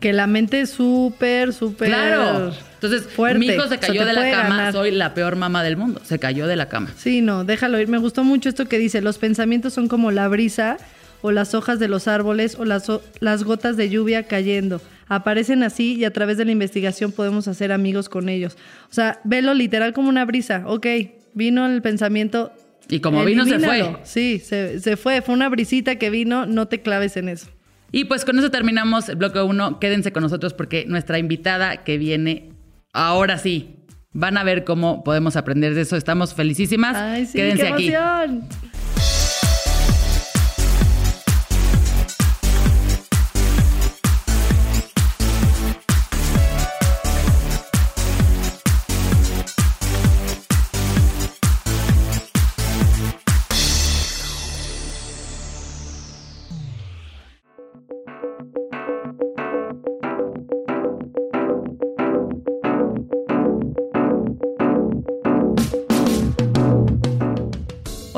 Que la mente es súper, súper. Claro. Entonces, fuerte. mi hijo se O sea, cayó de la cama, ganar. soy la peor mamá del mundo. Se cayó de la cama. Sí, no, déjalo ir. Me gustó mucho esto que dice, los pensamientos son como la brisa o las hojas de los árboles o las, las gotas de lluvia cayendo. Aparecen así y a través de la investigación podemos hacer amigos con ellos. O sea, velo literal como una brisa. Ok, vino el pensamiento. Y como vino, se fue. Sí, se, se fue. Fue una brisita que vino, no te claves en eso. Y pues con eso terminamos el bloque 1. Quédense con nosotros porque nuestra invitada que viene ahora sí. Van a ver cómo podemos aprender de eso. Estamos felicísimas. Ay, sí, Quédense qué aquí.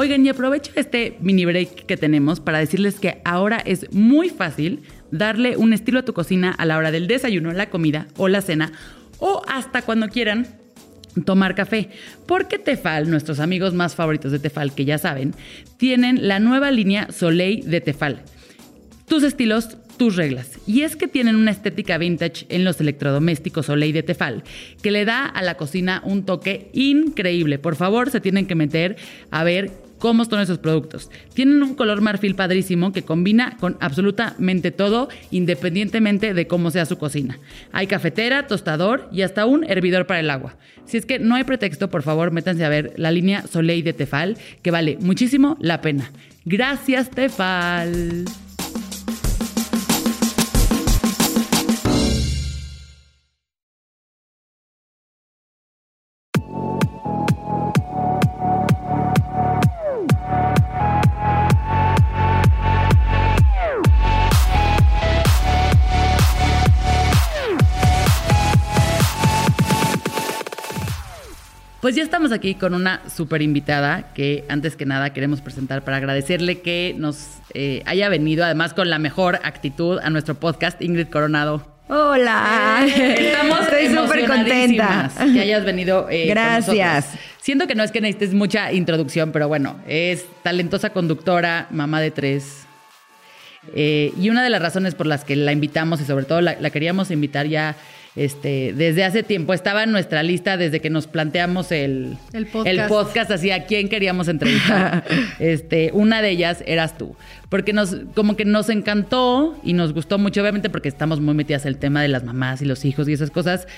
Oigan, y aprovecho este mini break que tenemos para decirles que ahora es muy fácil darle un estilo a tu cocina a la hora del desayuno, la comida o la cena o hasta cuando quieran tomar café. Porque Tefal, nuestros amigos más favoritos de Tefal, que ya saben, tienen la nueva línea Soleil de Tefal. Tus estilos, tus reglas. Y es que tienen una estética vintage en los electrodomésticos Soleil de Tefal, que le da a la cocina un toque increíble. Por favor, se tienen que meter a ver cómo son esos productos. Tienen un color marfil padrísimo que combina con absolutamente todo, independientemente de cómo sea su cocina. Hay cafetera, tostador y hasta un hervidor para el agua. Si es que no hay pretexto, por favor, métanse a ver la línea Soleil de Tefal, que vale muchísimo la pena. Gracias, Tefal. Pues ya estamos aquí con una súper invitada que antes que nada queremos presentar para agradecerle que nos eh, haya venido, además con la mejor actitud, a nuestro podcast, Ingrid Coronado. Hola, Estamos estoy súper contenta. Que hayas venido. eh, Gracias. Siento que no es que necesites mucha introducción, pero bueno, es talentosa conductora, mamá de tres. Eh, y una de las razones por las que la invitamos y sobre todo la, la queríamos invitar ya este, desde hace tiempo, estaba en nuestra lista desde que nos planteamos el, El podcast. el podcast, así a quién queríamos entrevistar. (laughs) este, una de ellas eras tú, porque nos, como que nos encantó y nos gustó mucho, obviamente porque estamos muy metidas en el tema de las mamás y los hijos y esas cosas.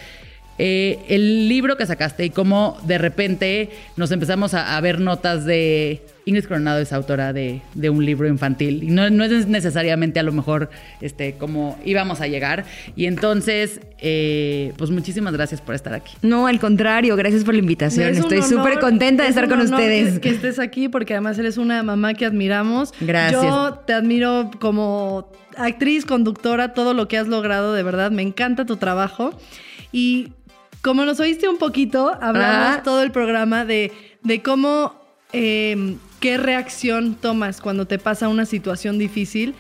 Eh, el libro que sacaste y cómo de repente nos empezamos a, a ver notas de Ingrid Coronado es autora de, de un libro infantil y no, no es necesariamente a lo mejor este, como íbamos a llegar y entonces eh, pues muchísimas gracias por estar aquí. No, al contrario, gracias por la invitación. Es Estoy súper contenta de es estar un con honor ustedes. Que, que estés aquí porque además eres una mamá que admiramos. Gracias. Yo te admiro como actriz, conductora, todo lo que has logrado, de verdad. Me encanta tu trabajo. Y como nos oíste un poquito, hablamos Ah. todo el programa de, de cómo, eh, qué reacción tomas cuando te pasa una situación difícil.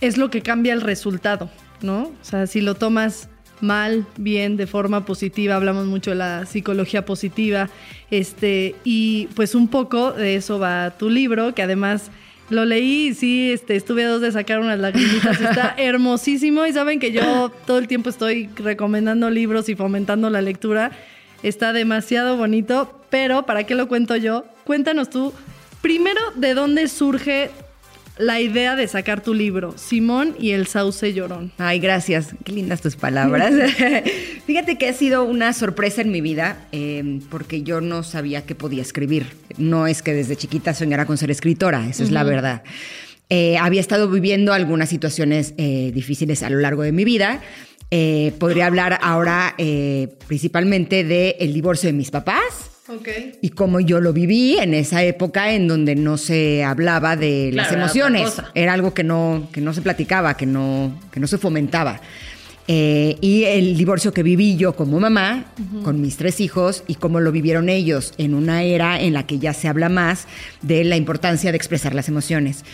Es lo que cambia el resultado, ¿no? O sea, si lo tomas mal, bien, de forma positiva, hablamos mucho de la psicología positiva, este, y pues un poco de eso va tu libro, que además lo leí y sí, este, estuve a dos de sacar unas lagrimitas, está (laughs) hermosísimo y saben que yo todo el tiempo estoy recomendando libros y fomentando la lectura, está demasiado bonito, pero ¿para qué lo cuento yo? Cuéntanos tú, primero, ¿de dónde surge la idea de sacar tu libro, Simón y el sauce llorón? Ay, gracias. Qué lindas tus palabras. (laughs) Fíjate que ha sido una sorpresa en mi vida eh, porque yo no sabía que podía escribir. No es que desde chiquita soñara con ser escritora, eso es la verdad. Eh, había estado viviendo algunas situaciones eh, difíciles a lo largo de mi vida. Eh, podría hablar ahora principalmente del divorcio de mis papás Ok. y cómo yo lo viví en esa época en donde no se hablaba de las Claro, emociones. Era algo que no, que no se platicaba, que no, que no se fomentaba. Eh, y el divorcio que viví yo como mamá, con mis tres hijos, y cómo lo vivieron ellos en una era en la que ya se habla más de la importancia de expresar las emociones.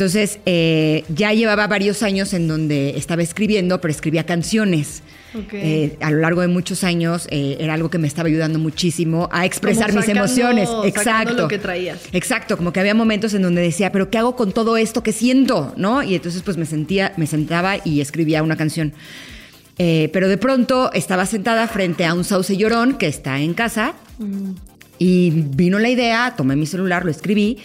Entonces, eh, ya llevaba varios años en donde estaba escribiendo, pero escribía canciones. Ok. Eh, a lo largo de muchos años eh, era algo que me estaba ayudando muchísimo a expresar Como mis emociones. Exacto. lo que traías. Exacto, como que había momentos en donde decía, pero ¿qué hago con todo esto que siento? ¿No? Y entonces pues me sentía, me sentaba y escribía una canción. Eh, pero de pronto estaba sentada frente a un sauce llorón que está en casa y vino la idea, tomé mi celular, lo escribí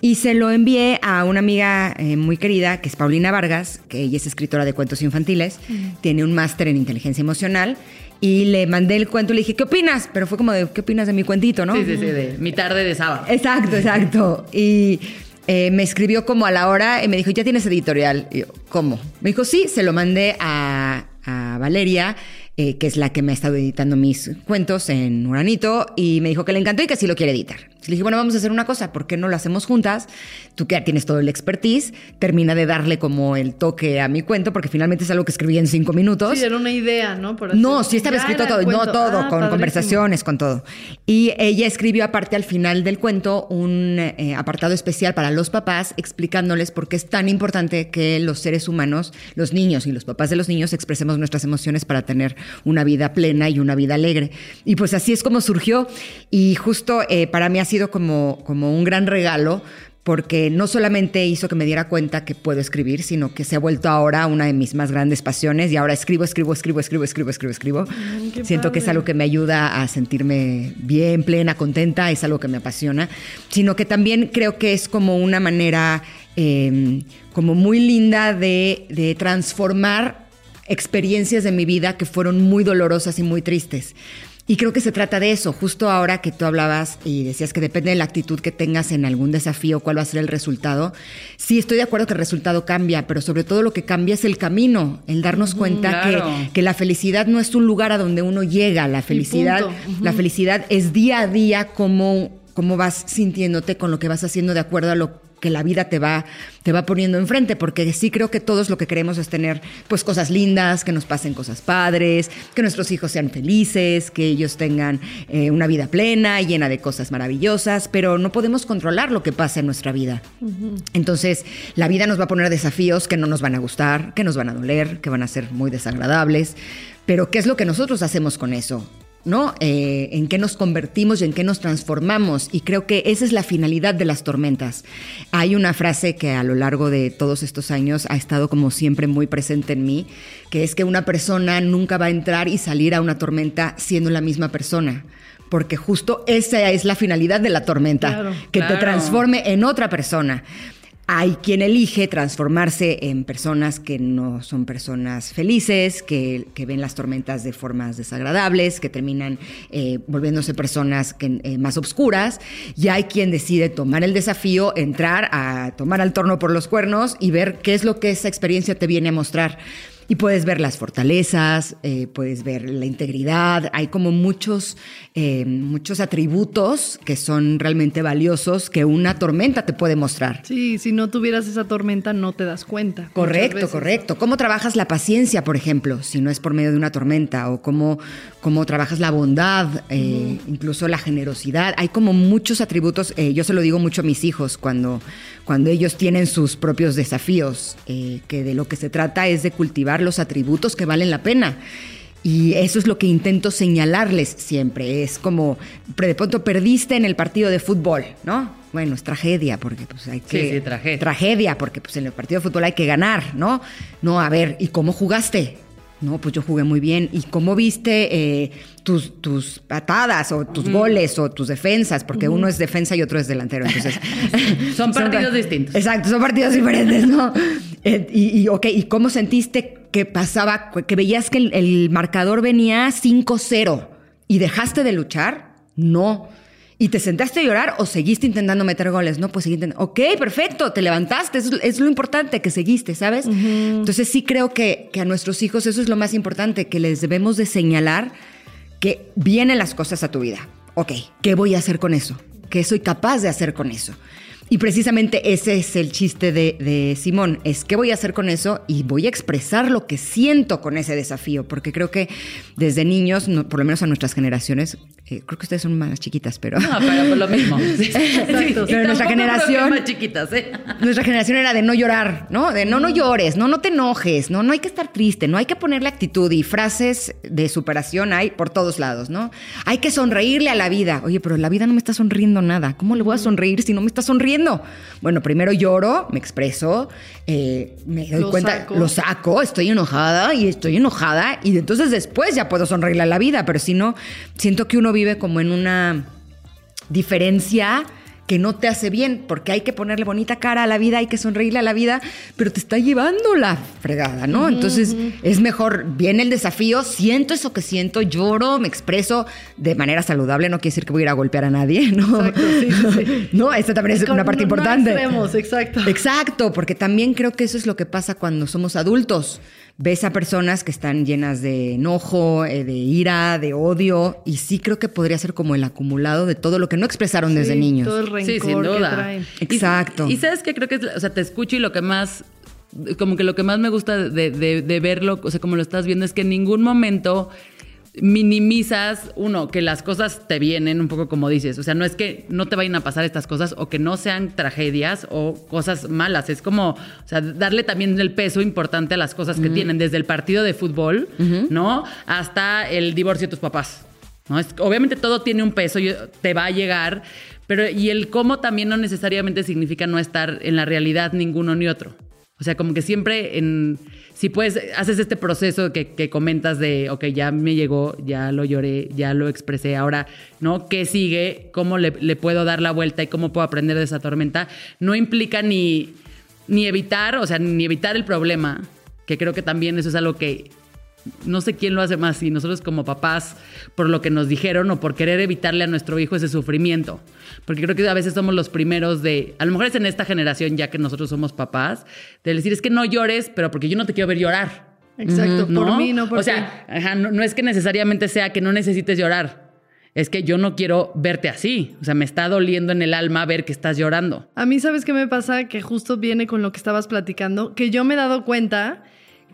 y se lo envié a una amiga eh, muy querida que es Paulina Vargas, que ella es escritora de cuentos infantiles, tiene un máster en inteligencia emocional y le mandé el cuento y le dije, ¿qué opinas? Pero fue como de, ¿qué opinas de mi cuentito, no? Sí, sí, sí, de mi tarde de sábado. Exacto, exacto. Y eh, me escribió como a la hora y me dijo, ¿ya tienes editorial? Y yo, ¿cómo? Me dijo, sí, se lo mandé a, a Valeria, eh, que es la que me ha estado editando mis cuentos en Uranito, y me dijo que le encantó y que sí lo quiere editar. Le dije, bueno, vamos a hacer una cosa, ¿por qué no lo hacemos juntas? Tú que ya tienes todo el expertise, termina de darle como el toque a mi cuento, porque finalmente es algo que escribí en cinco minutos. Sí, era una idea, ¿no? Por No, sí estaba escrito todo, no todo, Ah, con padrísimo. conversaciones, con todo. Y ella escribió aparte al final del cuento un eh, apartado especial para los papás explicándoles por qué es tan importante que los seres humanos, los niños y los papás de los niños expresemos nuestras emociones para tener una vida plena y una vida alegre. Y pues así es como surgió y justo eh, para mí ha sido como, como un gran regalo porque no solamente hizo que me diera cuenta que puedo escribir, sino que se ha vuelto ahora una de mis más grandes pasiones y ahora escribo, escribo, escribo, escribo, escribo, escribo, Siento que es padre. algo que me ayuda a sentirme bien, plena, contenta, es algo que me apasiona, sino que también creo que es como una manera eh, como muy linda de, de transformar experiencias de mi vida que fueron muy dolorosas y muy tristes. Y creo que se trata de eso, justo ahora que tú hablabas y decías que depende de la actitud que tengas en algún desafío, cuál va a ser el resultado. Sí, estoy de acuerdo que el resultado cambia, pero sobre todo lo que cambia es el camino, el darnos cuenta claro. que, que la felicidad no es un lugar a donde uno llega, la felicidad, la felicidad es día a día como cómo vas sintiéndote con lo que vas haciendo de acuerdo a lo que la vida te va, te va poniendo enfrente, porque sí creo que todos lo que queremos es tener pues cosas lindas, que nos pasen cosas padres, que nuestros hijos sean felices, que ellos tengan eh, una vida plena, llena de cosas maravillosas, pero no podemos controlar lo que pasa en nuestra vida. Entonces, la vida nos va a poner desafíos que no nos van a gustar, que nos van a doler, que van a ser muy desagradables, pero ¿qué es lo que nosotros hacemos con eso? ¿No? Eh, en qué nos convertimos y en qué nos transformamos. Y creo que esa es la finalidad de las tormentas. Hay una frase que a lo largo de todos estos años ha estado como siempre muy presente en mí, que es que una persona nunca va a entrar y salir a una tormenta siendo la misma persona. Porque justo esa es la finalidad de la tormenta, Claro. que te transforme en otra persona. Hay quien elige transformarse en personas que no son personas felices, que, ven las tormentas de formas desagradables, que terminan eh, volviéndose personas que, eh, más obscuras. Y hay quien decide tomar el desafío, entrar a tomar al torno por los cuernos y ver qué es lo que esa experiencia te viene a mostrar. Y puedes ver las fortalezas, eh, puedes ver la integridad, hay como muchos, eh, muchos atributos que son realmente valiosos que una tormenta te puede mostrar. Sí, si no tuvieras esa tormenta no te das cuenta. Correcto, correcto. ¿Cómo trabajas la paciencia, por ejemplo, si no es por medio de una tormenta? O cómo, cómo trabajas la bondad, eh, incluso la generosidad. Hay como muchos atributos. yo se lo digo mucho a mis hijos cuando, cuando ellos tienen sus propios desafíos, eh, que de lo que se trata es de cultivar los atributos que valen la pena. Y eso es lo que intento señalarles siempre. Es como, de pronto perdiste en el partido de fútbol, ¿no? Bueno, es tragedia, porque pues hay que... sí, tragedia. Tragedia, porque pues en el partido de fútbol hay que ganar, ¿no? No, a ver, ¿y cómo jugaste? No, pues yo jugué muy bien. ¿Y cómo viste eh, tus, tus patadas o tus goles o tus defensas? Porque uno es defensa y otro es delantero. Entonces, (laughs) Son partidos distintos. Exacto, son partidos diferentes, ¿no? Eh, y, y, ok, ¿y cómo sentiste que pasaba, que veías que el, el marcador venía 5-0 y dejaste de luchar? No. ¿Y te sentaste a llorar o seguiste intentando meter goles? No, pues seguiste. Ok, perfecto, te levantaste, eso es, lo importante, que seguiste, ¿sabes? Entonces sí creo que, que a nuestros hijos eso es lo más importante, que les debemos de señalar que vienen las cosas a tu vida. Ok, ¿qué voy a hacer con eso? ¿Qué soy capaz de hacer con eso? Y precisamente ese es el chiste de, de Simón, es qué voy a hacer con eso y voy a expresar lo que siento con ese desafío, porque creo que desde niños, no- por lo menos a nuestras generaciones, eh, creo que ustedes son más chiquitas, pero... No, pero por lo mismo. (laughs) Sí, Exacto. Y Pero nuestra generación- más chiquitas, ¿eh? Nuestra generación era de no llorar, ¿no? De no, no llores, no, no te enojes, no, no hay que estar triste, no hay que ponerle actitud y frases de superación hay por todos lados, ¿no? Hay que sonreírle a la vida. Oye, pero la vida no me está sonriendo nada. ¿Cómo le voy a sonreír si no me está sonriendo? Bueno, primero lloro, me expreso, eh, me doy Lo cuenta, saco. lo saco, estoy enojada y estoy enojada y entonces después ya puedo sonreírle a la vida, pero si no, siento que uno vive como en una diferencia que no te hace bien, porque hay que ponerle bonita cara a la vida, hay que sonreírle a la vida, pero te está llevando la fregada, ¿no? Entonces es mejor, viene el desafío, siento eso que siento, lloro, me expreso de manera saludable, no quiere decir que voy a ir a golpear a nadie, (laughs) ¿no? Exacto, sí, sí, sí. (laughs) No, esta también es Con- una parte no- no importante. extremos, exacto. Exacto, porque también creo que eso es lo que pasa cuando somos adultos. Ves a personas que están llenas de enojo, eh, de ira, de odio, y sí creo que podría ser como el acumulado de todo lo que no expresaron desde niños. Todo el rencor Sí, sin que duda. traen. Y- Exacto. Y, sabes que creo que es, o sea, te escucho y lo que más, como que lo que más me gusta de, de- de verlo, o sea, como lo estás viendo, es que en ningún momento minimizas, uno, que las cosas te vienen un poco como dices, o sea, no es que no te vayan a pasar estas cosas o que no sean tragedias o cosas malas, es como, o sea, darle también el peso importante a las cosas que tienen, desde el partido de fútbol, ¿no? Hasta el divorcio de tus papás. ¿no? Es, obviamente todo tiene un peso y te va a llegar, pero y el cómo también no necesariamente significa no estar en la realidad ninguno ni otro. O sea, como que siempre en, si puedes, haces este proceso que, comentas de, ok, ya me llegó, ya lo lloré, ya lo expresé, ahora, ¿no? ¿Qué sigue? ¿Cómo le, le puedo dar la vuelta y cómo puedo aprender de esa tormenta? No implica ni, ni evitar, o sea, ni evitar el problema, que creo que también eso es algo que no sé quién lo hace más, si nosotros como papás, por lo que nos dijeron o por querer evitarle a nuestro hijo ese sufrimiento. Porque creo que a veces somos los primeros de, a lo mejor es en esta generación ya que nosotros somos papás, de decir es que no llores, pero porque yo no te quiero ver llorar. Exacto, ¿no? por mí, no por O sea, ajá, no, no es que necesariamente sea que no necesites llorar. es que yo no quiero verte así. O sea, me está doliendo en el alma ver que estás llorando. A mí, ¿sabes qué me pasa? Que justo viene con lo que estabas platicando, que yo me he dado cuenta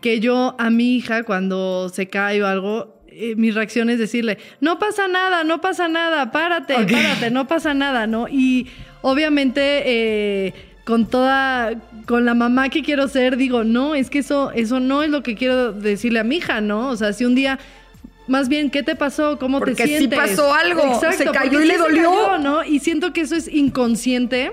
que yo a mi hija cuando se cae o algo, eh, mi reacción es decirle, no pasa nada, no pasa nada, párate, párate, no pasa nada, ¿no? Y obviamente eh, con toda, con la mamá que quiero ser, digo, no, es que eso, eso no es lo que quiero decirle a mi hija, ¿no? O sea, si un día más bien, ¿qué te pasó? ¿Cómo Porque te sí sientes? pasó algo, se cayó porque y le sí dolió. cayó, ¿no? Y siento que eso es inconsciente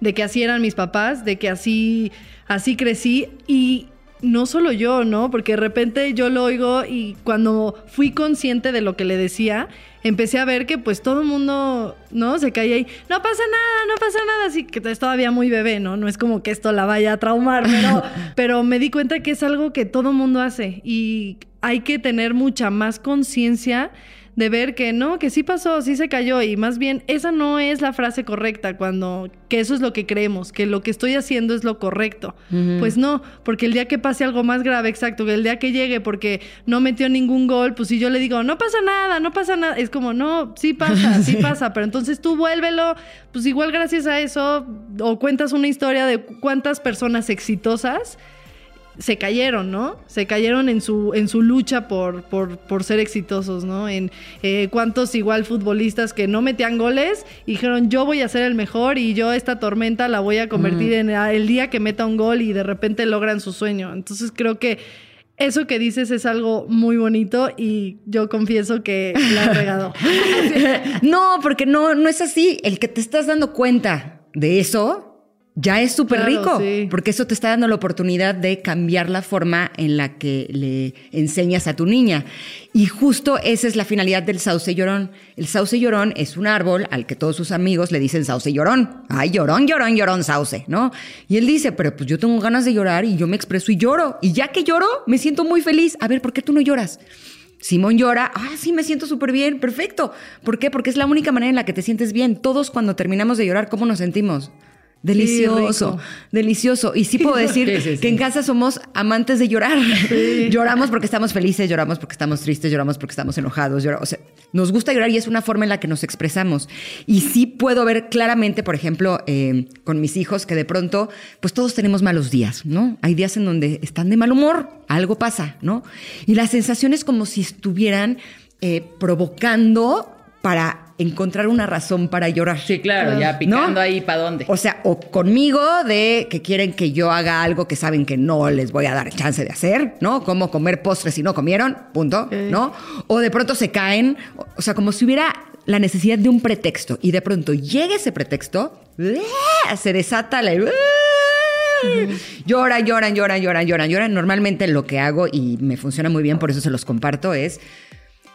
de que así eran mis papás, de que así, así crecí y no solo yo, ¿no? Porque de repente yo lo oigo y cuando fui consciente de lo que le decía, empecé a ver que pues todo el mundo, ¿no? Se caía ahí, no pasa nada, no pasa nada, así que es todavía muy bebé, ¿no? No es como que esto la vaya a traumar, pero, (laughs) pero me di cuenta que es algo que todo el mundo hace y hay que tener mucha más conciencia de ver que no, que sí pasó, sí se cayó y más bien esa no es la frase correcta cuando que eso es lo que creemos, que lo que estoy haciendo es lo correcto. Pues no, porque el día que pase algo más grave, exacto, que el día que llegue porque no metió ningún gol, pues si yo le digo, "No pasa nada, no pasa nada", es como, "No, sí pasa, (laughs) sí pasa", pero entonces tú vuélvelo, pues igual gracias a eso o cuentas una historia de cuántas personas exitosas se cayeron, ¿no? Se cayeron en su, en su lucha por, por, por ser exitosos, ¿no? En eh, cuántos igual futbolistas que no metían goles y dijeron, yo voy a ser el mejor y yo esta tormenta la voy a convertir en el día que meta un gol y de repente logran su sueño. Entonces creo que eso que dices es algo muy bonito y yo confieso que la he regado. (laughs) no, porque no, no es así. El que te estás dando cuenta de eso ya es súper Claro, rico, sí. porque eso te está dando la oportunidad de cambiar la forma en la que le enseñas a tu niña. Y justo esa es la finalidad del sauce llorón. El sauce llorón es un árbol al que todos sus amigos le dicen sauce llorón. Ay, llorón, llorón, llorón, sauce, ¿no? Y él dice, pero pues yo tengo ganas de llorar y yo me expreso y lloro. Y ya que lloro, me siento muy feliz. A ver, ¿por qué tú no lloras? Simón llora, ah, sí, me siento súper bien, perfecto. ¿Por qué? Porque es la única manera en la que te sientes bien. Todos cuando terminamos de llorar, ¿cómo nos sentimos? Delicioso, delicioso. Y sí puedo (laughs) decir que en casa somos amantes de llorar. (laughs) Lloramos porque estamos felices, lloramos porque estamos tristes, lloramos porque estamos enojados. llora- o sea, nos gusta llorar y es una forma en la que nos expresamos. Y sí puedo ver claramente, por ejemplo, eh, con mis hijos, que de pronto, pues todos tenemos malos días, ¿no? Hay días en donde están de mal humor, algo pasa, ¿no? Y la sensación es como si estuvieran eh, provocando para encontrar una razón para llorar. Sí, claro, ya picando ¿No? ahí para dónde. O sea, o conmigo de que quieren que yo haga algo que saben que no les voy a dar chance de hacer, ¿no? Como comer postres si no comieron, punto, ¿no? O de pronto se caen, o- sea, como si hubiera la necesidad de un pretexto y de pronto llega ese pretexto, ¡ah! se desata la... Lloran, lloran, lloran, lloran, lloran, lloran. Normalmente lo que hago y me funciona muy bien, por eso se los comparto, es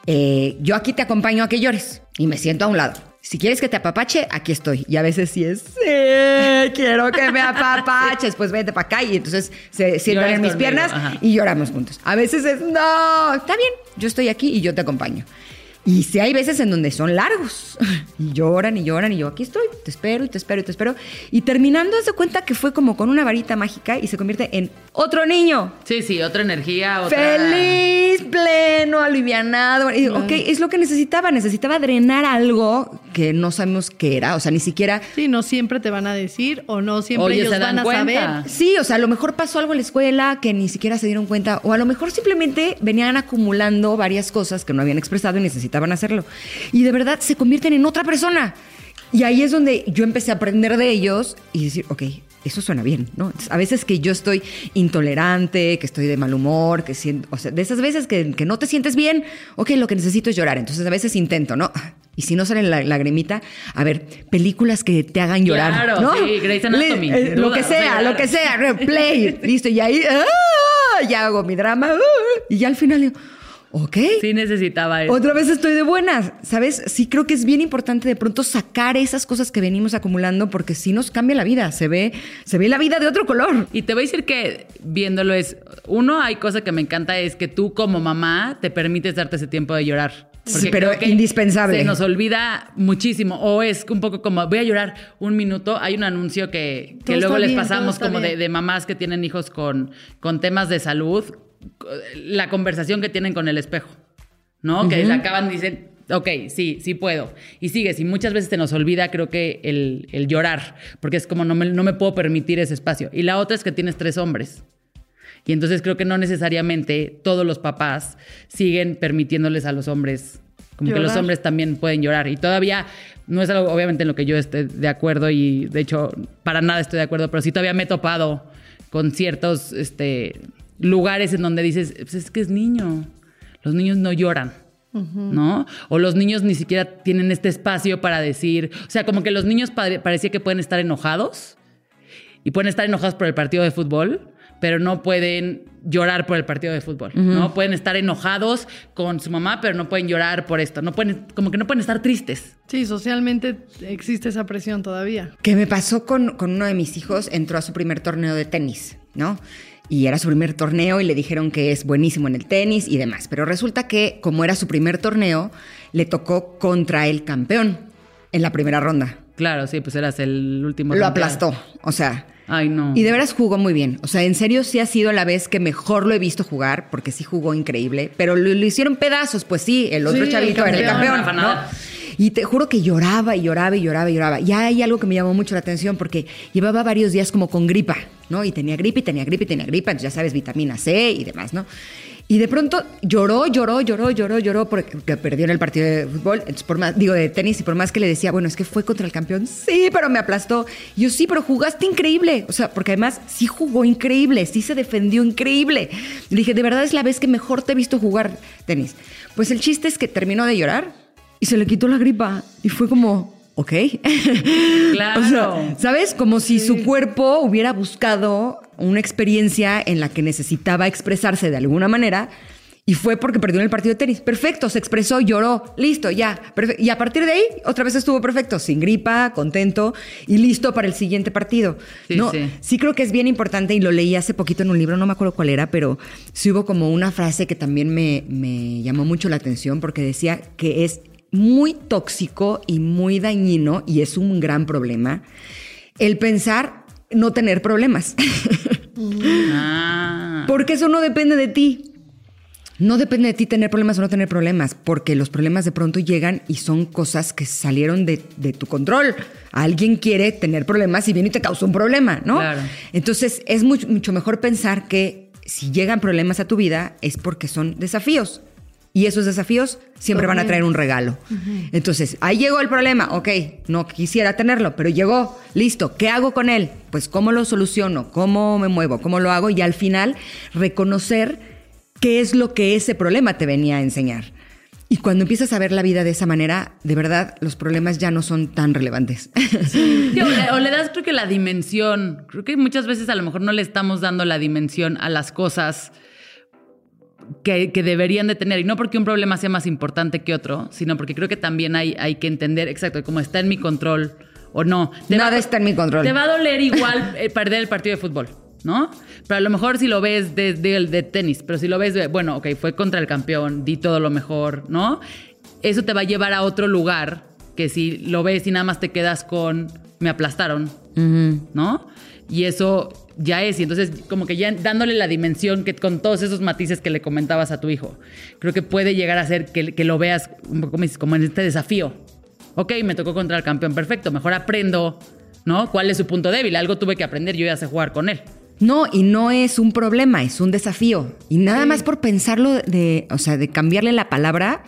eh, yo aquí te acompaño a que llores y me siento a un lado. Si quieres que te apapache, aquí estoy. Y a veces sí es, sí, quiero que me apapaches, pues vete para acá. Y entonces se sientan en mis conmigo, piernas ajá. y lloramos juntos. A veces es, no, está bien, yo estoy aquí y yo te acompaño. Y sí hay veces en donde son largos. (laughs) Y lloran y lloran y yo aquí estoy, te espero y te espero y te espero. Y terminando, de cuenta que fue como con una varita mágica y se convierte en otro niño. Sí, sí, otra energía, otra... Feliz, pleno, alivianado. Y, Ok, es lo que necesitaba. Necesitaba drenar algo que no sabemos qué era. O sea, ni siquiera. Sí, no siempre te van a decir o no siempre Oye, ellos se dan van a cuenta. saber. Sí, o sea, a lo mejor pasó algo en la escuela que ni siquiera se dieron cuenta. O a lo mejor simplemente venían acumulando varias cosas que no habían expresado y necesitaban hacerlo. Y de verdad se convierten en otra persona. Y ahí es donde yo empecé a aprender de ellos y decir, ok, eso suena bien, ¿no? Entonces, a veces que yo estoy intolerante, que estoy de mal humor, que siento, o sea, de esas veces que, que no te sientes bien, ok, lo que necesito es llorar. Entonces a veces intento, ¿no? Y si no sale la lagrimita, a ver, películas que te hagan llorar, Claro, ¿no? sí, Grey's Anatomy, Le- eh, sin lo duda, que sea, lo que sea, replay, (laughs) listo, y ahí, ¡ah! ya hago mi drama, ¡ah! y ya al final digo, ok, Sí necesitaba eso. otra vez estoy de buenas, ¿sabes? Sí creo que es bien importante de pronto sacar esas cosas que venimos acumulando porque sí nos cambia la vida, se ve, se ve la vida de otro color. Y te voy a decir que viéndolo es, uno, hay cosa que me encanta, es que tú como mamá te permites darte ese tiempo de llorar. Sí, pero indispensable. Se nos olvida muchísimo. O es un poco como, voy a llorar un minuto. Hay un anuncio que, que luego les bien, pasamos como de, de mamás que tienen hijos con, con temas de salud, la conversación que tienen con el espejo. ¿No? Que le acaban, dicen, ok, sí, sí puedo. Y sigues, y muchas veces te nos olvida, creo que el, el llorar, porque es como no me, no me puedo permitir ese espacio. Y la otra es que tienes tres hombres. Y entonces creo que no necesariamente todos los papás siguen permitiéndoles a los hombres, como que los hombres también pueden llorar. Y todavía no es algo, obviamente, en lo que yo esté de acuerdo y de hecho para nada estoy de acuerdo, pero sí todavía me he topado con ciertos este, lugares en donde dices, pues es que es niño, los niños no lloran. ¿No? O los niños ni siquiera tienen este espacio para decir, o sea, como que los niños pare- parecía que pueden estar enojados y pueden estar enojados por el partido de fútbol, pero no pueden llorar por el partido de fútbol, ¿no? Pueden estar enojados con su mamá, pero no pueden llorar por esto, no pueden, como que no pueden estar tristes. Sí, socialmente existe esa presión todavía. Que me pasó con, con uno de mis hijos, entró a su primer torneo de tenis, ¿no? Y era su primer torneo y le dijeron que es buenísimo en el tenis y demás. Pero resulta que, como era su primer torneo, le tocó contra el campeón en la primera ronda. Claro, sí, pues eras el último. Lo aplastó, o sea. Ay, no. Y de veras jugó muy bien. O sea, en serio sí ha sido la vez que mejor lo he visto jugar, porque sí jugó increíble. Pero lo, lo hicieron pedazos, pues sí, el otro Sí, chavito el era el campeón, campeón. ¿no? Y te juro que lloraba y lloraba y lloraba y lloraba. Y hay algo que me llamó mucho la atención porque llevaba varios días como con gripa, ¿no? Y tenía gripa y tenía gripa y tenía gripa, entonces ya sabes, vitamina C y demás, ¿no? Y de pronto lloró, lloró, lloró, lloró, lloró porque perdió en el partido de fútbol, por más, digo, de tenis, y por más que le decía, bueno, es que fue contra el campeón, sí, pero me aplastó. Y yo, sí, pero jugaste increíble. O sea, porque además sí jugó increíble, sí se defendió increíble. Le dije, de verdad es la vez que mejor te he visto jugar tenis. Pues el chiste es que terminó de llorar y se le quitó la gripa. Y fue como, ok. Claro. (laughs) O sea, ¿sabes? Como si su cuerpo hubiera buscado una experiencia en la que necesitaba expresarse de alguna manera. Y fue porque perdió en el partido de tenis. Perfecto, se expresó, lloró, listo, ya. Y a partir de ahí, otra vez estuvo perfecto, sin gripa, contento y listo para el siguiente partido. Sí, no, sí. sí creo que es bien importante y lo leí hace poquito en un libro, no me acuerdo cuál era, pero sí hubo como una frase que también me, me llamó mucho la atención porque decía que es muy tóxico y muy dañino y es un gran problema el pensar no tener problemas. (laughs) Ah. Porque eso no depende de ti. No depende de ti tener problemas o no tener problemas, porque los problemas de pronto llegan y son cosas que salieron de, de tu control. Alguien quiere tener problemas y viene y te causa un problema, ¿no? Claro. Entonces es mucho, mucho mejor pensar que si llegan problemas a tu vida es porque son desafíos. Y esos desafíos siempre van a traer un regalo. Entonces, ahí llegó el problema. Ok, no quisiera tenerlo, pero llegó. Listo. ¿Qué hago con él? Pues cómo lo soluciono, cómo me muevo, cómo lo hago y al final reconocer qué es lo que ese problema te venía a enseñar. Y cuando empiezas a ver la vida de esa manera, de verdad, los problemas ya no son tan relevantes. Sí, (laughs) o, le, o le das, creo que la dimensión. Creo que muchas veces a lo mejor no le estamos dando la dimensión a las cosas que, que deberían de tener. Y no porque un problema sea más importante que otro, sino porque creo que también hay, hay que entender, exacto, cómo está en mi control o no. Te Nada va- está en mi control. Te va a doler igual eh, perder el partido de fútbol, ¿no? Pero a lo mejor si lo ves desde el de tenis, pero si lo ves de, bueno, ok, fue contra el campeón, di todo lo mejor, ¿no? Eso te va a llevar a otro lugar que si lo ves y nada más te quedas con, me aplastaron, ¿no? Y eso ya es, y entonces como que ya dándole la dimensión que con todos esos matices que le comentabas a tu hijo, creo que puede llegar a ser que, que lo veas un poco como en este desafío. Ok, me tocó contra el campeón, perfecto, mejor aprendo, ¿no? ¿Cuál es su punto débil? Algo tuve que aprender, yo ya sé jugar con él. No, y no es un problema, es un desafío. Y nada más por pensarlo de, o sea, de cambiarle la palabra,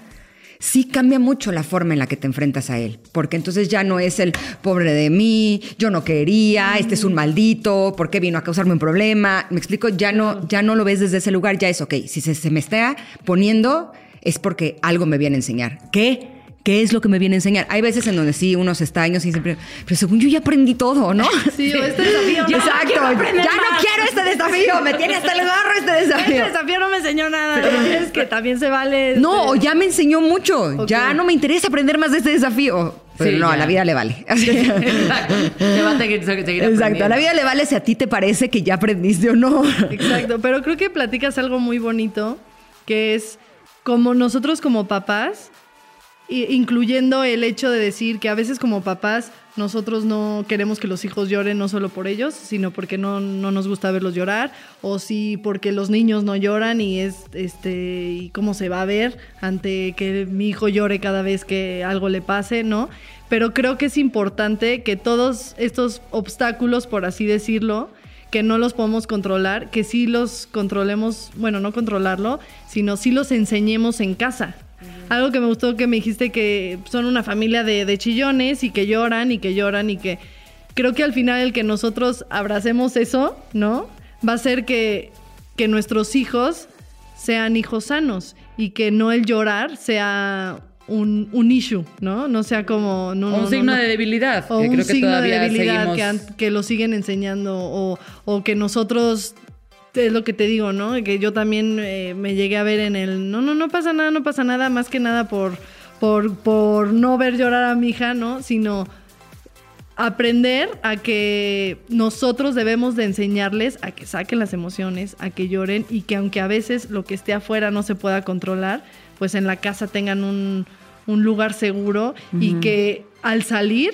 sí cambia mucho la forma en la que te enfrentas a él. Porque entonces ya no es el pobre de mí, yo no quería, este es un maldito, ¿por qué vino a causarme un problema? Me explico, ya no, ya no lo ves desde ese lugar, ya es ok. Si se, se me está poniendo, es porque algo me viene a enseñar. ¿Qué? ¿Qué es lo que me viene a enseñar? Hay veces en donde sí, uno se está años y siempre, pero según yo ya aprendí todo, ¿no? (laughs) Sí, o este desafío no. Exacto, ya no quiero este desafío, me tiene hasta el gorro este (laughs) Este desafío. desafío no me enseñó nada. Es que también se vale. No, o este, ya me enseñó mucho, ya no me interesa aprender más de este desafío. Pero Sí, no, a la vida le vale. (laughs) Exacto. Te va a seguir, seguir Exacto, a la vida le vale si a ti te parece que ya aprendiste o no. Exacto, pero creo que platicas algo muy bonito, que es como nosotros como papás, incluyendo el hecho de decir que a veces como papás nosotros no queremos que los hijos lloren no solo por ellos, sino porque no, no nos gusta verlos llorar, o si porque los niños no lloran y es este y cómo se va a ver ante que mi hijo llore cada vez que algo le pase, ¿no? Pero creo que es importante que todos estos obstáculos, por así decirlo, que no los podemos controlar, que sí los controlemos, bueno, no controlarlo, sino sí los enseñemos en casa. Algo que me gustó que me dijiste que son una familia de, de chillones y que lloran y que lloran y que creo que al final el que nosotros abracemos eso, ¿no? Va a ser que, que nuestros hijos sean hijos sanos y que no el llorar sea un, un issue, ¿no? No sea como... No, un no, no, signo no. de debilidad. O que un creo que signo de debilidad seguimos- que, que lo siguen enseñando o, o que nosotros, es lo que te digo, ¿no? Que yo también eh, me llegué a ver en el, no, no, no pasa nada, no pasa nada, más que nada por, por, por no ver llorar a mi hija, ¿no? Sino aprender a que nosotros debemos de enseñarles a que saquen las emociones, a que lloren y que aunque a veces lo que esté afuera no se pueda controlar, pues en la casa tengan un, un lugar seguro y que al salir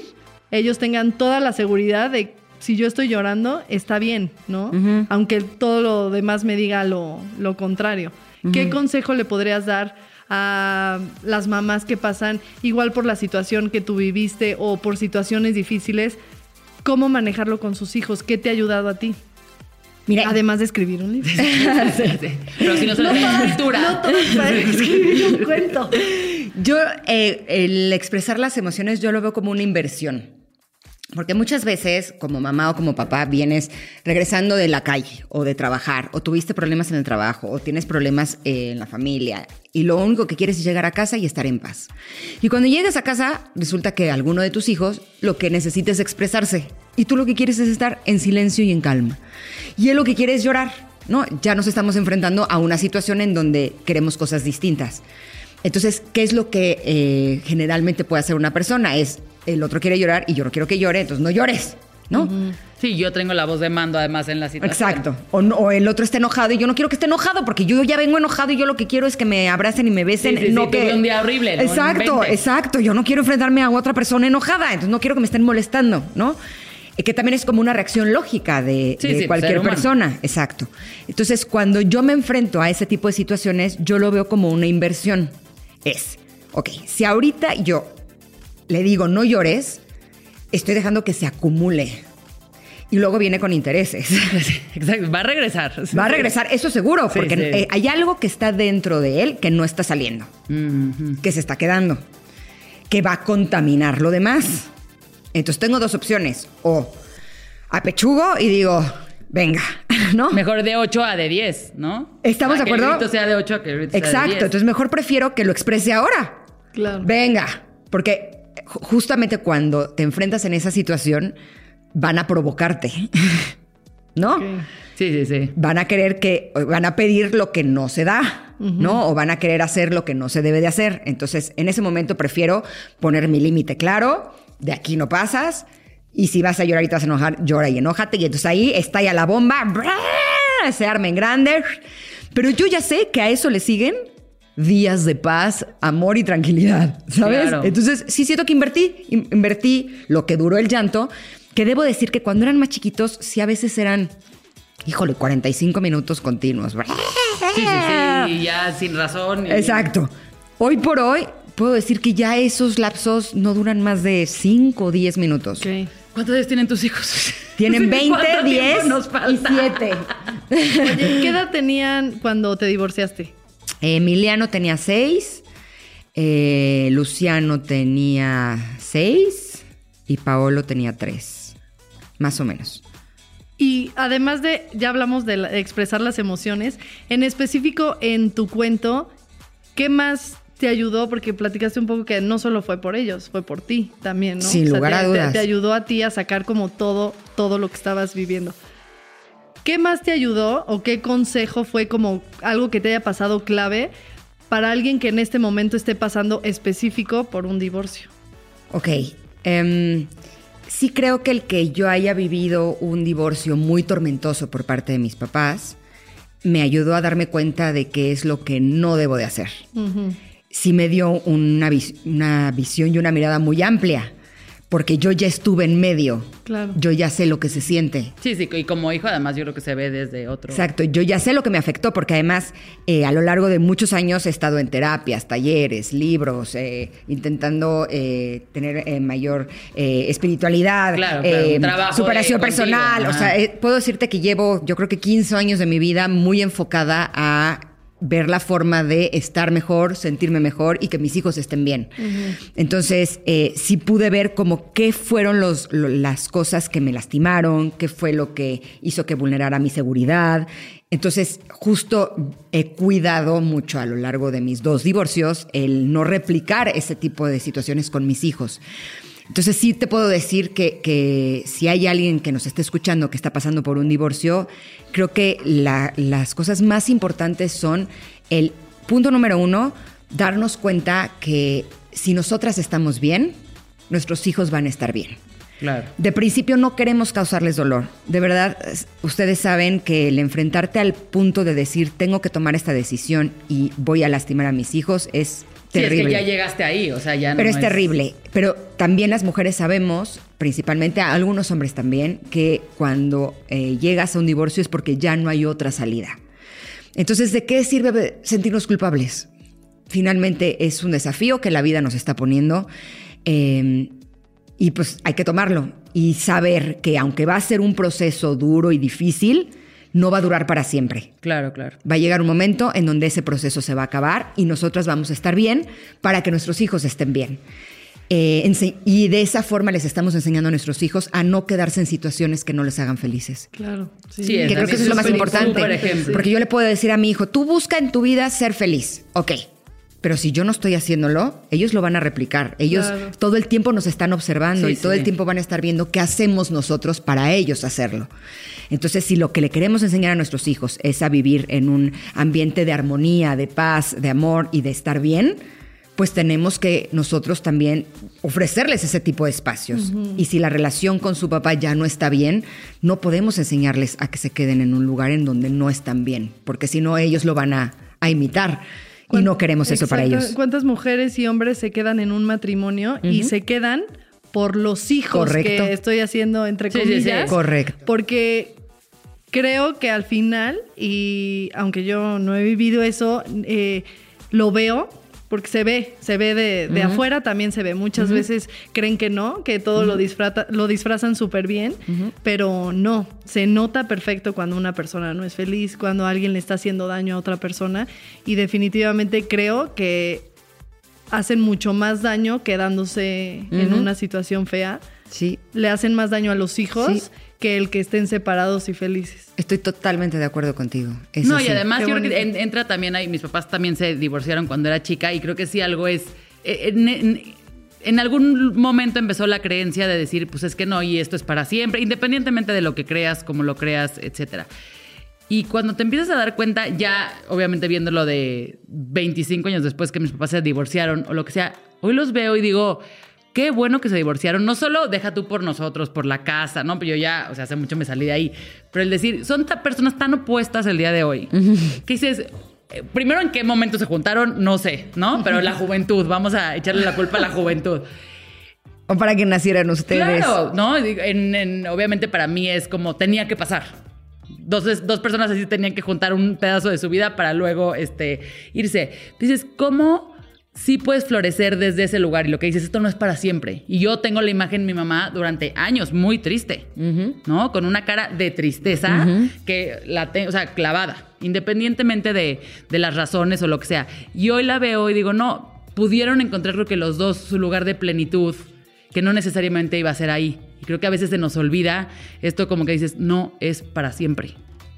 ellos tengan toda la seguridad de si yo estoy llorando, está bien, ¿no? Aunque todo lo demás me diga lo, lo contrario. ¿Qué consejo le podrías dar a las mamás que pasan igual por la situación que tú viviste o por situaciones difíciles? ¿Cómo manejarlo con sus hijos? ¿Qué te ha ayudado a ti? Mira, Además de escribir un libro. (laughs) Sí, sí. Pero si no se escritura. No saben escribir un cuento. Yo, eh, el expresar las emociones, yo lo veo como una inversión. Porque muchas veces, como mamá o como papá, vienes regresando de la calle o de trabajar, o tuviste problemas en el trabajo, o tienes problemas en la familia, y lo único que quieres es llegar a casa y estar en paz. Y cuando llegas a casa, resulta que alguno de tus hijos lo que necesita es expresarse, y tú lo que quieres es estar en silencio y en calma. Y él lo que quiere es llorar, ¿no? Ya nos estamos enfrentando a una situación en donde queremos cosas distintas. Entonces, ¿qué es lo que eh, generalmente puede hacer una persona? Es el otro quiere llorar y yo no quiero que llore, entonces no llores, ¿no? Sí, yo tengo la voz de mando además en la situación. Exacto. O, no- o el otro está enojado y yo no quiero que esté enojado porque yo ya vengo enojado y yo lo que quiero es que me abracen y me besen. Sí, sí, no sí, que... un día horrible, no Exacto, exacto. Yo no quiero enfrentarme a otra persona enojada, entonces no quiero que me estén molestando, ¿no? Eh, Que también es como una reacción lógica de, de cualquier persona. Exacto. Entonces, cuando yo me enfrento a ese tipo de situaciones, yo lo veo como una inversión. Es, ok, si ahorita yo le digo no llores, estoy dejando que se acumule. Y luego viene con intereses. (laughs) Exacto, va a regresar. Va a regresar, eso seguro, Sí, porque sí. eh, hay algo que está dentro de él que no está saliendo, que se está quedando, que va a contaminar lo demás. Entonces tengo dos opciones, o apechugo y digo, venga, (laughs) ¿no? Mejor de 8 a de 10, ¿no? ¿Estamos A de que acuerdo? el grito sea de 8 a que el grito sea de Exacto, 10. entonces mejor prefiero que lo exprese ahora. Claro. Venga, porque justamente cuando te enfrentas en esa situación, van a provocarte, (laughs) ¿no? Sí, sí, sí. van a querer que, van a pedir lo que no se da, ¿no? O van a querer hacer lo que no se debe de hacer. Entonces, en ese momento prefiero poner mi límite claro, de aquí no pasas, y si vas a llorar y te vas a enojar, llora y enójate, y entonces ahí estalla la bomba, ¡bra! se arma en grande. Pero yo ya sé que a eso le siguen días de paz, amor y tranquilidad, (laughs) ¿sabes? Claro. Entonces, sí siento que invertí, in- invertí lo que duró el llanto, que debo decir que cuando eran más chiquitos, sí a veces eran, híjole, 45 minutos continuos. Sí, sí, sí. Ya sin razón. y- Exacto. Hoy por hoy, puedo decir que ya esos lapsos no duran más de 5 o 10 minutos. ¿Cuántos años tienen tus hijos? (laughs) Tienen 20, ¿Cuánto tiempo 10 nos y falta? 7. Oye, ¿qué edad tenían cuando te divorciaste? Emiliano tenía 6, Luciano tenía 6 y Paolo tenía 3. Más o menos. Y además de, ya hablamos de, la- de expresar las emociones, en específico en tu cuento, ¿qué más te ayudó? Porque platicaste un poco que no solo fue por ellos, fue por ti también, ¿no? Sin lugar te, a te- dudas. Te, ayudó a ti a sacar como todo, todo lo que estabas viviendo. ¿Qué más te ayudó o qué consejo fue como algo que te haya pasado clave para alguien que en este momento esté pasando específico por un divorcio? Ok. em, sí creo que el que yo haya vivido un divorcio muy tormentoso por parte de mis papás me ayudó a darme cuenta de qué es lo que no debo de hacer. Sí me dio una, vis- una visión y una mirada muy amplia. Porque yo ya estuve en medio. Claro. Yo ya sé lo que se siente. Sí, sí, y como hijo además yo creo que se ve desde otro. Exacto, yo ya sé lo que me afectó porque además eh, a lo largo de muchos años he estado en terapias, talleres, libros, eh, intentando eh, tener mayor espiritualidad, Claro, claro, trabajo superación contigo, personal. O sea, puedo decirte que llevo yo creo que 15 años de mi vida muy enfocada a ver la forma de estar mejor, sentirme mejor y que mis hijos estén bien. Entonces, eh, sí pude ver como qué fueron los, lo- las cosas que me lastimaron, qué fue lo que hizo que vulnerara mi seguridad. Entonces, justo he cuidado mucho a lo largo de mis dos divorcios el no replicar ese tipo de situaciones con mis hijos. Entonces sí te puedo decir que, que si hay alguien que nos esté escuchando que está pasando por un divorcio, creo que la- las cosas más importantes son el punto número uno, darnos cuenta que si nosotras estamos bien, nuestros hijos van a estar bien. Claro. De principio no queremos causarles dolor. De verdad, es- ustedes saben que el enfrentarte al punto de decir tengo que tomar esta decisión y voy a lastimar a mis hijos es Sí, es terrible. que ya llegaste ahí, o sea, ya no Pero es terrible. Pero también las mujeres sabemos, principalmente a algunos hombres también, que cuando eh, llegas a un divorcio es porque ya no hay otra salida. Entonces, ¿de qué sirve sentirnos culpables? Finalmente es un desafío que la vida nos está poniendo eh, y pues hay que tomarlo y saber que aunque va a ser un proceso duro y difícil, no va a durar para siempre. Claro, claro. Va a llegar un momento en donde ese proceso se va a acabar y nosotras vamos a estar bien para que nuestros hijos estén bien. Eh, y de esa forma les estamos enseñando a nuestros hijos a no quedarse en situaciones que no les hagan felices. Claro. Sí, Que creo que eso es lo más importante. Porque yo le puedo decir a mi hijo, tú busca en tu vida ser feliz. Ok. Pero si yo no estoy haciéndolo, ellos lo van a replicar. Ellos Claro. todo el tiempo nos están observando Sí, y todo sí. el tiempo van a estar viendo qué hacemos nosotros para ellos hacerlo. Entonces, si lo que le queremos enseñar a nuestros hijos es a vivir en un ambiente de armonía, de paz, de amor y de estar bien, pues tenemos que nosotros también ofrecerles ese tipo de espacios. Y si la relación con su papá ya no está bien, no podemos enseñarles a que se queden en un lugar en donde no están bien, porque si no ellos lo van a, a imitar. Y no queremos eso para ellos. ¿Cuántas mujeres y hombres se quedan en un matrimonio y se quedan por los hijos Correcto. que estoy haciendo entre Sí, sí, sí. comillas? Correcto. Porque creo que al final, y aunque yo no he vivido eso, eh, lo veo. Porque se ve, se ve de, de afuera, también se ve. Muchas veces creen que no, que todo lo, disfrata- lo disfrazan súper bien, pero no. Se nota perfecto cuando una persona no es feliz, cuando alguien le está haciendo daño a otra persona. Y definitivamente creo que hacen mucho más daño quedándose en una situación fea. Sí, Le hacen más daño a los hijos Sí. Que el que estén separados y felices. estoy totalmente de acuerdo contigo. Eso no, y sí. además Qué yo creo que en- entra también ahí, mis papás también se divorciaron cuando era chica y creo que sí algo es, eh, en, en- en algún momento empezó la creencia de decir, pues es que no, y esto es para siempre, independientemente de lo que creas, como lo creas, etcétera. Y cuando te empiezas a dar cuenta, ya obviamente viéndolo de 25 años después que mis papás se divorciaron o lo que sea, hoy los veo y digo, qué bueno que se divorciaron. No solo deja tú por nosotros, por la casa, ¿no? Pero yo ya, o sea, hace mucho me salí de ahí. Pero el decir, son personas tan opuestas el día de hoy, que dices, eh, primero en qué momento se juntaron, no sé, ¿no? Pero la juventud, vamos a echarle la culpa a la juventud. O para que nacieran ustedes. Claro, ¿no? Digo, en- en- obviamente para mí es como tenía que pasar. Dos, dos personas así tenían que juntar un pedazo de su vida para luego este, irse. Dices, ¿cómo sí puedes florecer desde ese lugar? Y lo que dices, esto no es para siempre. Y yo tengo la imagen de mi mamá durante años muy triste, ¿no? Con una cara de tristeza que la tengo, o sea, clavada, independientemente de, de las razones o lo que sea. Y hoy la veo y digo, no, pudieron encontrar creo que los dos su lugar de plenitud que no necesariamente iba a ser ahí. Y creo que a veces se nos olvida esto como que dices, no es para siempre.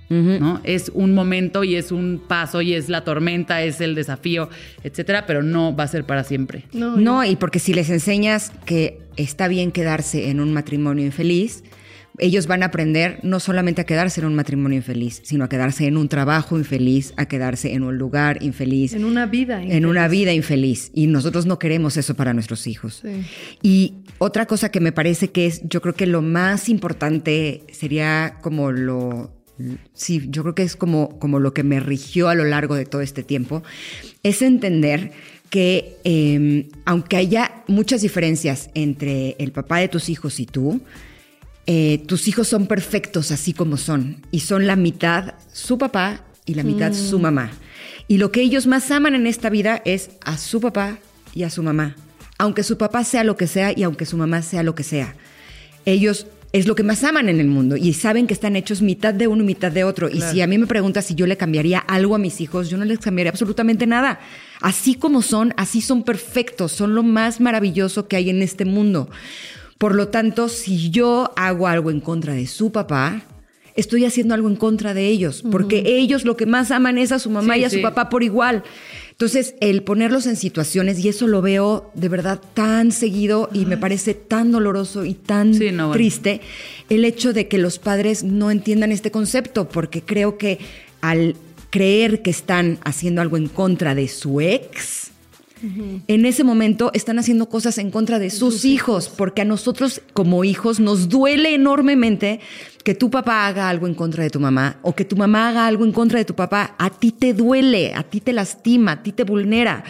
¿No? Es un momento y es un paso y es la tormenta, es el desafío, etcétera, pero no va a ser para siempre. No, No, y porque si les enseñas que está bien quedarse en un matrimonio infeliz, ellos van a aprender no solamente a quedarse en un matrimonio infeliz, sino a quedarse en un trabajo infeliz, a quedarse en un lugar infeliz, en una vida. en una infeliz. vida infeliz. Y nosotros no queremos eso para nuestros hijos. Sí. Y otra cosa que me parece que es, yo creo que lo más importante sería como lo sí, yo creo que es como, como lo que me rigió a lo largo de todo este tiempo, es entender que eh, aunque haya muchas diferencias entre el papá de tus hijos y tú, eh, tus hijos son perfectos así como son y son la mitad su papá y la mitad su mamá. Y lo que ellos más aman en esta vida es a su papá y a su mamá. Aunque su papá sea lo que sea y aunque su mamá sea lo que sea. Ellos es lo que más aman en el mundo y saben que están hechos mitad de uno y mitad de otro. Y si a mí me preguntas si yo le cambiaría algo a mis hijos, yo no les cambiaría absolutamente nada. Así como son, así son perfectos, son lo más maravilloso que hay en este mundo. Por lo tanto, si yo hago algo en contra de su papá, estoy haciendo algo en contra de ellos, porque ellos lo que más aman es a su mamá Sí, y a su papá por igual. Entonces, el ponerlos en situaciones, y eso lo veo de verdad tan seguido y me parece tan doloroso y tan Sí, no, bueno. triste, el hecho de que los padres no entiendan este concepto, porque creo que al creer que están haciendo algo en contra de su ex, en ese momento están haciendo cosas en contra de sus hijos, porque a nosotros como hijos nos duele enormemente que tu papá haga algo en contra de tu mamá o que tu mamá haga algo en contra de tu papá. A ti te duele, a ti te lastima, a ti te vulnera.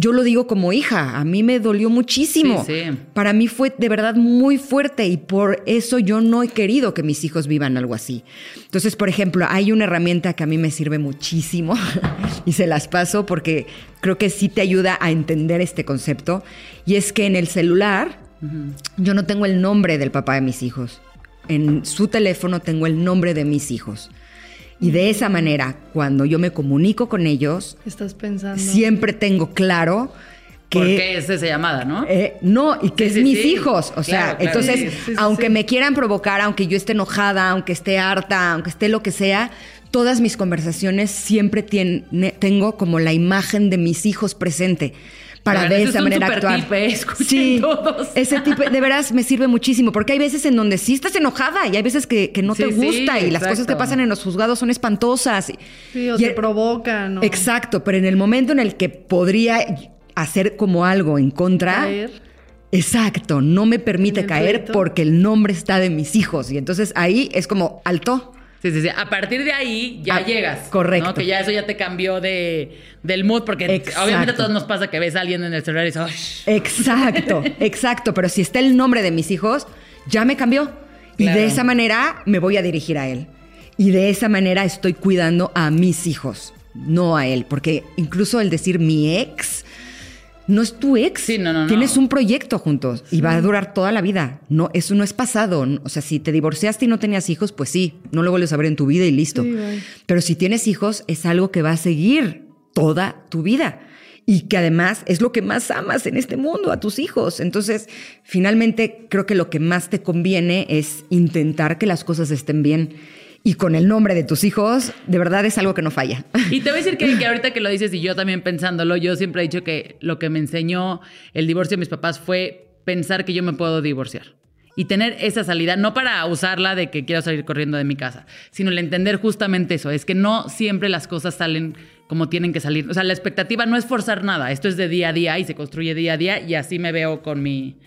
Yo lo digo como hija, a mí me dolió muchísimo. Sí, sí. Para mí fue de verdad muy fuerte y por eso yo no he querido que mis hijos vivan algo así. Entonces, por ejemplo, hay una herramienta que a mí me sirve muchísimo (laughs) y se las paso porque creo que sí te ayuda a entender este concepto y es que en el celular yo no tengo el nombre del papá de mis hijos. En su teléfono tengo el nombre de mis hijos. Y de esa manera, cuando yo me comunico con ellos, Estás pensando. siempre tengo claro que... Porque es esa llamada, ¿no? Eh, no, y que Sí, es sí, mis sí. hijos. O sea, Claro, claro. entonces, Sí, sí, sí, aunque sí. me quieran provocar, aunque yo esté enojada, aunque esté harta, aunque esté lo que sea, todas mis conversaciones siempre tiene- tengo como la imagen de mis hijos presente. Para de esa es un manera super actuar. tip, ¿eh? Sí, todos. (laughs) ese tipo de veras me sirve muchísimo porque hay veces en donde sí estás enojada y hay veces que, que no Sí, te sí, gusta y las cosas que pasan en los juzgados son espantosas. Y- Sí, o y- te provocan. Exacto, pero en el momento en el que podría hacer como algo en contra, caer. exacto, no me permite caer pleito. porque el nombre está de mis hijos y entonces ahí es como alto. Sí, sí, sí. A partir de ahí ya Ah, llegas. correcto. ¿no? Que ya eso ya te cambió de, del mood, porque Exacto. obviamente a todos nos pasa que ves a alguien en el celular y dices, "Ay". Exacto, (laughs) exacto, pero si está el nombre de mis hijos, ya me cambió y Claro. de esa manera me voy a dirigir a él y de esa manera estoy cuidando a mis hijos, no a él, porque incluso el decir mi ex no es tu ex. Sí, no, no, no. Tienes un proyecto juntos y va a durar toda la vida. No, eso no es pasado. O sea, si te divorciaste y no tenías hijos, pues sí, no lo vuelves a ver en tu vida y listo. Sí. Pero si tienes hijos, es algo que va a seguir toda tu vida. Y que además es lo que más amas en este mundo, a tus hijos. Entonces, finalmente, creo que lo que más te conviene es intentar que las cosas estén bien. Y con el nombre de tus hijos, de verdad es algo que no falla. Y te voy a decir que, que (laughs) ahorita que lo dices y yo también pensándolo, yo siempre he dicho que lo que me enseñó el divorcio de mis papás fue pensar que yo me puedo divorciar. Y tener esa salida, no para usarla de que quiero salir corriendo de mi casa, sino el entender justamente eso, es que no siempre las cosas salen como tienen que salir. O sea, la expectativa no es forzar nada, esto es de día a día y se construye día a día y así me veo con mi,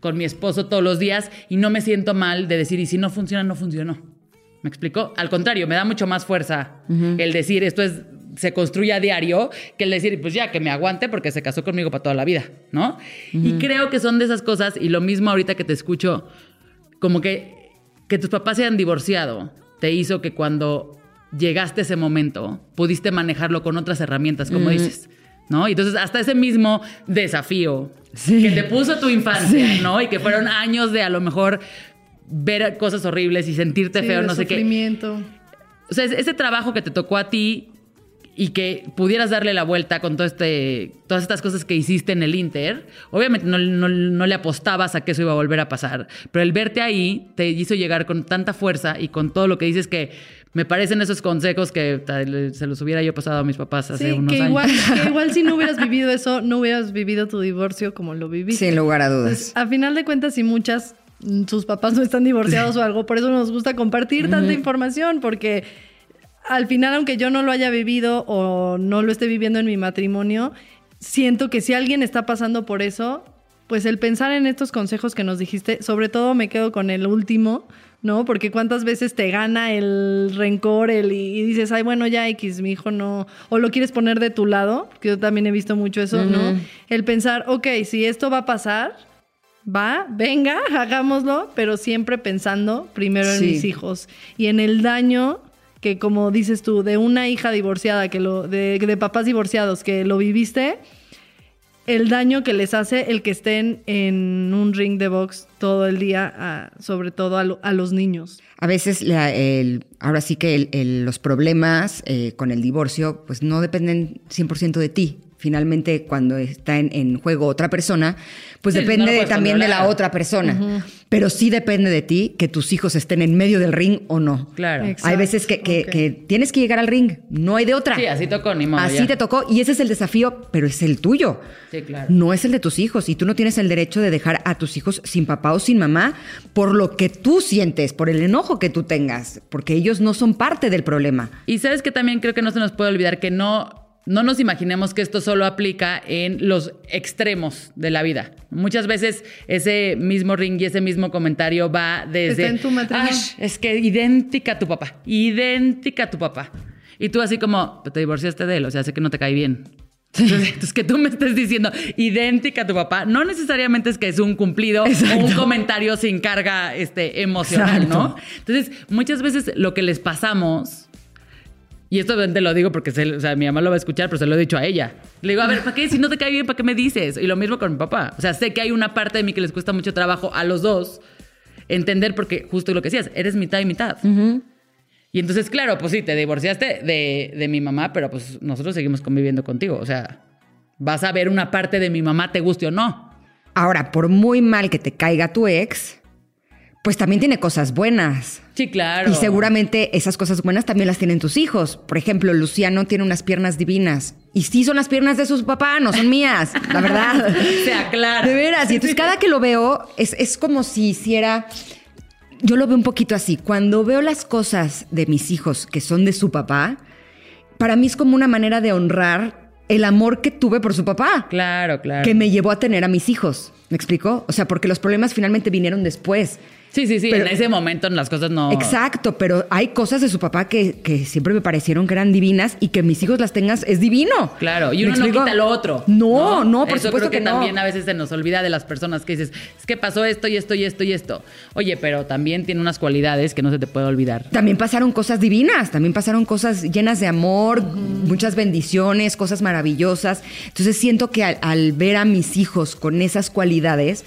con mi esposo todos los días y no me siento mal de decir, y si no funciona, no funcionó. ¿Me explico? Al contrario, me da mucho más fuerza el decir esto es se construye a diario que el decir, pues ya, que me aguante porque se casó conmigo para toda la vida, ¿no? Y creo que son de esas cosas, y lo mismo ahorita que te escucho, como que, que tus papás se hayan divorciado, te hizo que cuando llegaste a ese momento, pudiste manejarlo con otras herramientas, como dices, ¿no? Y entonces, hasta ese mismo desafío Sí. que te puso tu infancia, ¿no? Y que fueron años de a lo mejor ver cosas horribles y sentirte Sí, feo, no sé qué. sufrimiento. O sea, es- ese trabajo que te tocó a ti y que pudieras darle la vuelta con todo este, todas estas cosas que hiciste en el Inter, obviamente no, no- no le apostabas a que eso iba a volver a pasar, pero el verte ahí te hizo llegar con tanta fuerza y con todo lo que dices que me parecen esos consejos que se los hubiera yo pasado a mis papás hace Sí, unos que años. igual, que igual si no hubieras (laughs) vivido eso, no hubieras vivido tu divorcio como lo viviste. Sin lugar a dudas. a final de cuentas, si muchas, sus papás no están divorciados (laughs) o algo, por eso nos gusta compartir tanta información, porque al final, aunque yo no lo haya vivido o no lo esté viviendo en mi matrimonio, siento que si alguien está pasando por eso, pues el pensar en estos consejos que nos dijiste, sobre todo me quedo con el último, ¿no? Porque cuántas veces te gana el rencor el, y, y dices, ay, bueno, ya X, mi hijo no, o lo quieres poner de tu lado, que yo también he visto mucho eso, ¿no? El pensar, ok, si esto va a pasar, va, venga, (laughs) hagámoslo, pero siempre pensando primero en Sí. mis hijos y en el daño que como dices tú, de una hija divorciada, que lo, de, de papás divorciados, que lo viviste, el daño que les hace el que estén en un ring de box todo el día, a- sobre todo a, lo- a los niños. A veces, la- el- ahora sí que el- el- los problemas eh, con el divorcio, pues no dependen 100% de ti. Finalmente, cuando está en, en juego otra persona, pues Sí, depende de- también de la otra persona. Pero sí depende de ti que tus hijos estén en medio del ring o no. Claro. Exacto. Hay veces que, que- ok. que tienes que llegar al ring, no hay de otra. Sí, así tocó, ni modo, Así ya. te tocó y ese es el desafío, pero es el tuyo. Sí, claro. No es el de tus hijos y tú no tienes el derecho de dejar a tus hijos sin papá o sin mamá por lo que tú sientes, por el enojo que tú tengas, porque ellos no son parte del problema. Y sabes que también creo que no se nos puede olvidar que no, no nos imaginemos que esto solo aplica en los extremos de la vida. Muchas veces ese mismo ring y ese mismo comentario va desde... Está en tu matrimonio. "Ash, es que idéntica a tu papá, idéntica a tu papá. Y tú así como, te divorciaste de él, o sea, sé que no te cae bien. Entonces, (laughs) entonces, que tú me estés diciendo idéntica a tu papá, no necesariamente es que es un cumplido o un comentario sin carga este, emocional, ¿no? Entonces, muchas veces lo que les pasamos, y esto te lo digo porque se- o sea, mi mamá lo va a escuchar, pero se lo he dicho a ella. Le digo, a ver, ¿para qué? Si no te cae bien, ¿para qué me dices? Y lo mismo con mi papá. O sea, sé que hay una parte de mí que les cuesta mucho trabajo a los dos entender porque justo lo que decías, eres mitad y mitad. Y entonces, claro, pues sí, te divorciaste de, de mi mamá, pero pues nosotros seguimos conviviendo contigo. O sea, vas a ver una parte de mi mamá, te guste o no. Ahora, por muy mal que te caiga tu ex, pues también tiene cosas buenas. Sí, claro. Y seguramente esas cosas buenas también las tienen tus hijos. Por ejemplo, Luciano tiene unas piernas divinas. Y sí son las piernas de su papá, no son mías, la verdad. (laughs) Se aclara. De veras. Y entonces cada que lo veo es, es como si hiciera... Yo lo veo un poquito así. Cuando veo las cosas de mis hijos que son de su papá, para mí es como una manera de honrar el amor que tuve por su papá Claro, claro. que me llevó a tener a mis hijos. ¿Me explico? O sea, porque los problemas finalmente vinieron después. Sí, sí, sí. Pero- en ese momento las cosas no. Exacto, pero hay cosas de su papá que, que siempre me parecieron que eran divinas y que mis hijos las tengas es divino. Claro, y ¿Me uno no quita lo otro. No, no, por Eso supuesto creo que, que, no. también a veces se nos olvida de las personas que dices, es que pasó esto y esto y esto y esto. Oye, pero también tiene unas cualidades que no se te puede olvidar. También pasaron cosas divinas, también pasaron cosas llenas de amor, muchas bendiciones, cosas maravillosas. Entonces siento que al, al ver a mis hijos con esas cualidades,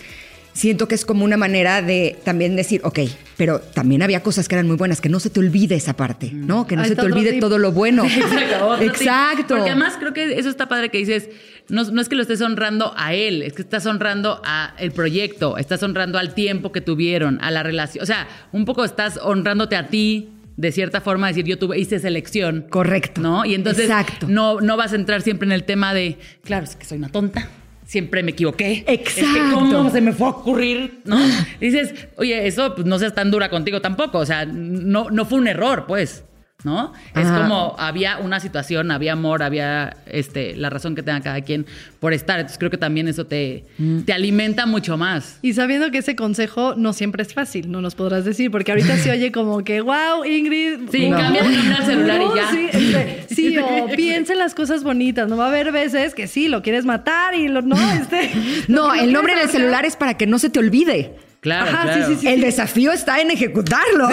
siento que es como una manera de también decir, ok, pero también había cosas que eran muy buenas, que no se te olvide esa parte, ¿no? Que no se te olvide todo lo bueno. (laughs) Exacto. Porque además creo que eso está padre que dices, no, no es que lo estés honrando a él, es que estás honrando a el proyecto, estás honrando al tiempo que tuvieron, a la relación. O sea, un poco estás honrándote a ti. De cierta forma, decir, yo tuve, hice selección. Correcto. ¿No? Y entonces Exacto. no, no vas a entrar siempre en el tema de, claro, es que soy una tonta. Siempre me equivoqué. Es que Exacto. cómo se me fue a ocurrir, ¿no? Dices, oye, eso pues, no seas tan dura contigo tampoco. O sea, no, no fue un error, pues. ¿No? Es como había una situación, había amor, había este, la razón que tenga cada quien por estar. Entonces creo que también eso te, Mm. te alimenta mucho más. Y sabiendo que ese consejo no siempre es fácil, no nos podrás decir, porque ahorita se oye como que, wow, Ingrid. Sí, no. cambia el nombre al celular y No, ya. Sí, este, sí, (laughs) o piensa en las cosas bonitas. No va a haber veces que sí, lo quieres matar y lo no, este. (laughs) No, lo el nombre del celular es para que no se te olvide. Claro, Ajá, claro. sí, sí, sí. El desafío está en ejecutarlo.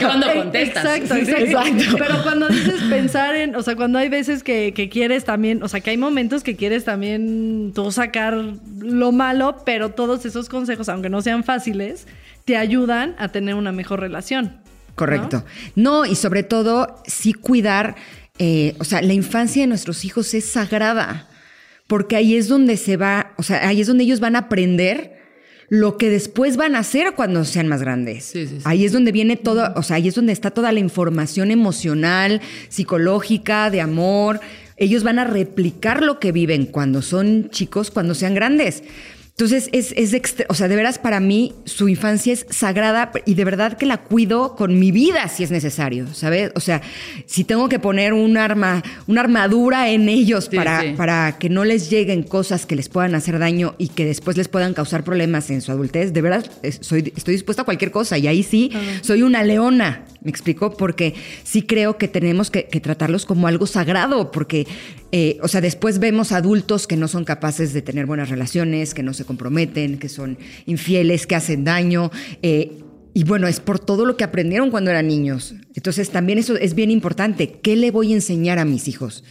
Cuando (laughs) contestas. Exacto, exacto, Pero cuando dices pensar en, o sea, cuando hay veces que, que quieres también, o sea, que hay momentos que quieres también tú sacar lo malo, pero todos esos consejos, aunque no sean fáciles, te ayudan a tener una mejor relación. Correcto. No, y sobre todo, sí cuidar, eh, o sea, la infancia de nuestros hijos es sagrada, porque ahí es donde se va, o sea, ahí es donde ellos van a aprender lo que después van a hacer cuando sean más grandes. Sí, sí, sí. Ahí es donde viene todo, o sea, ahí es donde está toda la información emocional, psicológica, de amor. Ellos van a replicar lo que viven cuando son chicos, cuando sean grandes. Entonces, es, es extre- o sea, de veras para mí su infancia es sagrada y de verdad que la cuido con mi vida si es necesario, ¿sabes? O sea, si tengo que poner un arma, una armadura en ellos Sí, para, sí. para que no les lleguen cosas que les puedan hacer daño y que después les puedan causar problemas en su adultez, de verdad soy, estoy dispuesta a cualquier cosa y ahí sí soy una leona, ¿me explico? Porque sí creo que tenemos que, que tratarlos como algo sagrado, porque, eh, o sea, después vemos adultos que no son capaces de tener buenas relaciones, que no se comprometen, que son infieles, que hacen daño. eh, y bueno, es por todo lo que aprendieron cuando eran niños. Entonces también eso es bien importante. ¿Qué le voy a enseñar a mis hijos?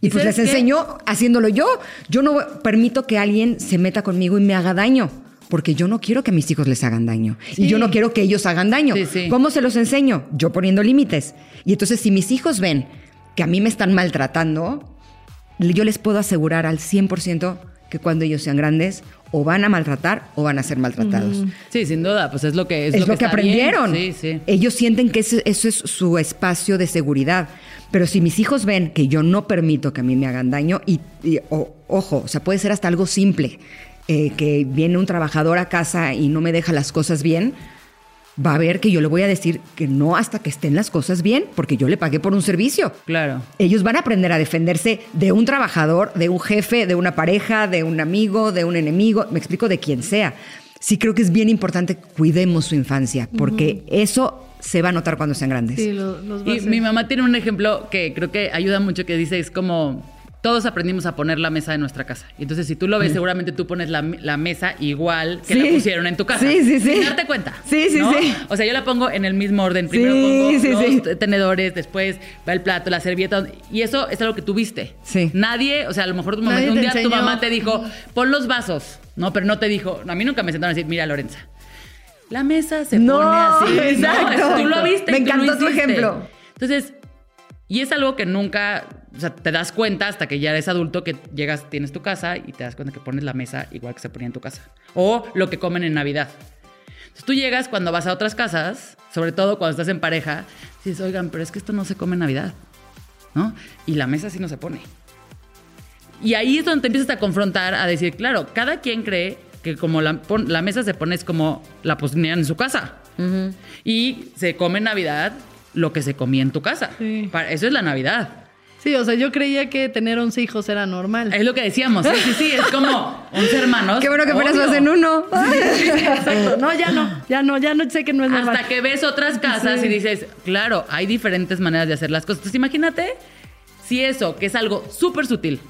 Y ¿Y pues les sabes qué? enseño haciéndolo yo. Yo no permito que alguien se meta conmigo y me haga daño. Porque yo no quiero que mis hijos les hagan daño. Y yo no quiero que ellos hagan daño. Sí, sí. ¿Cómo se los enseño? Yo poniendo límites. Y entonces si mis hijos ven que a mí me están maltratando, yo les puedo asegurar al 100% que cuando ellos sean grandes o van a maltratar o van a ser maltratados. Sí, sin duda, pues es lo que es, Es, lo que, aprendieron. bien. Sí, sí. Ellos sienten que eso es su espacio de seguridad. Pero si mis hijos ven que yo no permito que a mí me hagan daño, y, y, o- ojo, o sea, puede ser hasta algo simple, eh, que viene un trabajador a casa y no me deja las cosas bien, va a ver que yo le voy a decir que no hasta que estén las cosas bien, porque yo le pagué por un servicio. Claro. Ellos van a aprender a defenderse de un trabajador, de un jefe, de una pareja, de un amigo, de un enemigo, me explico, de quien sea. Sí creo que es bien importante que cuidemos su infancia, porque eso se va a notar cuando sean grandes. Sí, lo- los va a Y mi mamá tiene un ejemplo que creo que ayuda mucho, que dice, es como, todos aprendimos a poner la mesa en nuestra casa. Y entonces, si tú lo ves, seguramente tú pones la, la mesa igual que la pusieron en tu casa. Sí, sí, sí. Sin darte cuenta. Sí, sí, ¿no? sí. O sea, yo la pongo en el mismo orden. Primero Sí, pongo sí, los sí. tenedores, después va el plato, la servilleta. Y eso es algo que tú viste. Sí. Nadie, o sea, a lo mejor tu mamá- un día tu mamá te dijo, pon los vasos. No, pero no te dijo, a mí nunca me sentaron a decir, mira, Lorenza. La mesa se No, pone así. ¿no? exacto. Tú lo viste. Me encantó tu ejemplo. Entonces, y es algo que nunca, o sea, te das cuenta hasta que ya eres adulto que llegas, tienes tu casa y te das cuenta que pones la mesa igual que se ponía en tu casa. O lo que comen en Navidad. Entonces tú llegas cuando vas a otras casas, sobre todo cuando estás en pareja, dices, oigan, pero es que esto no se come en Navidad, ¿no? Y la mesa sí no se pone. Y ahí es donde te empiezas a confrontar, a decir, claro, cada quien cree que como la, mesa se pone es como la ponían en su casa. Y se come en Navidad lo que se comía en tu casa. Sí. Para- eso es la Navidad. Sí, o sea, yo creía que tener 11 hijos era normal. Es lo que decíamos. Sí, sí, sí. Es como 11 hermanos. Qué bueno que apenas vas en uno. Exacto. No, ya no, ya no, ya no sé que no es normal. Hasta que ves otras casas Sí. y dices, claro, hay diferentes maneras de hacer las cosas. Entonces imagínate si eso, que es algo súper sutil,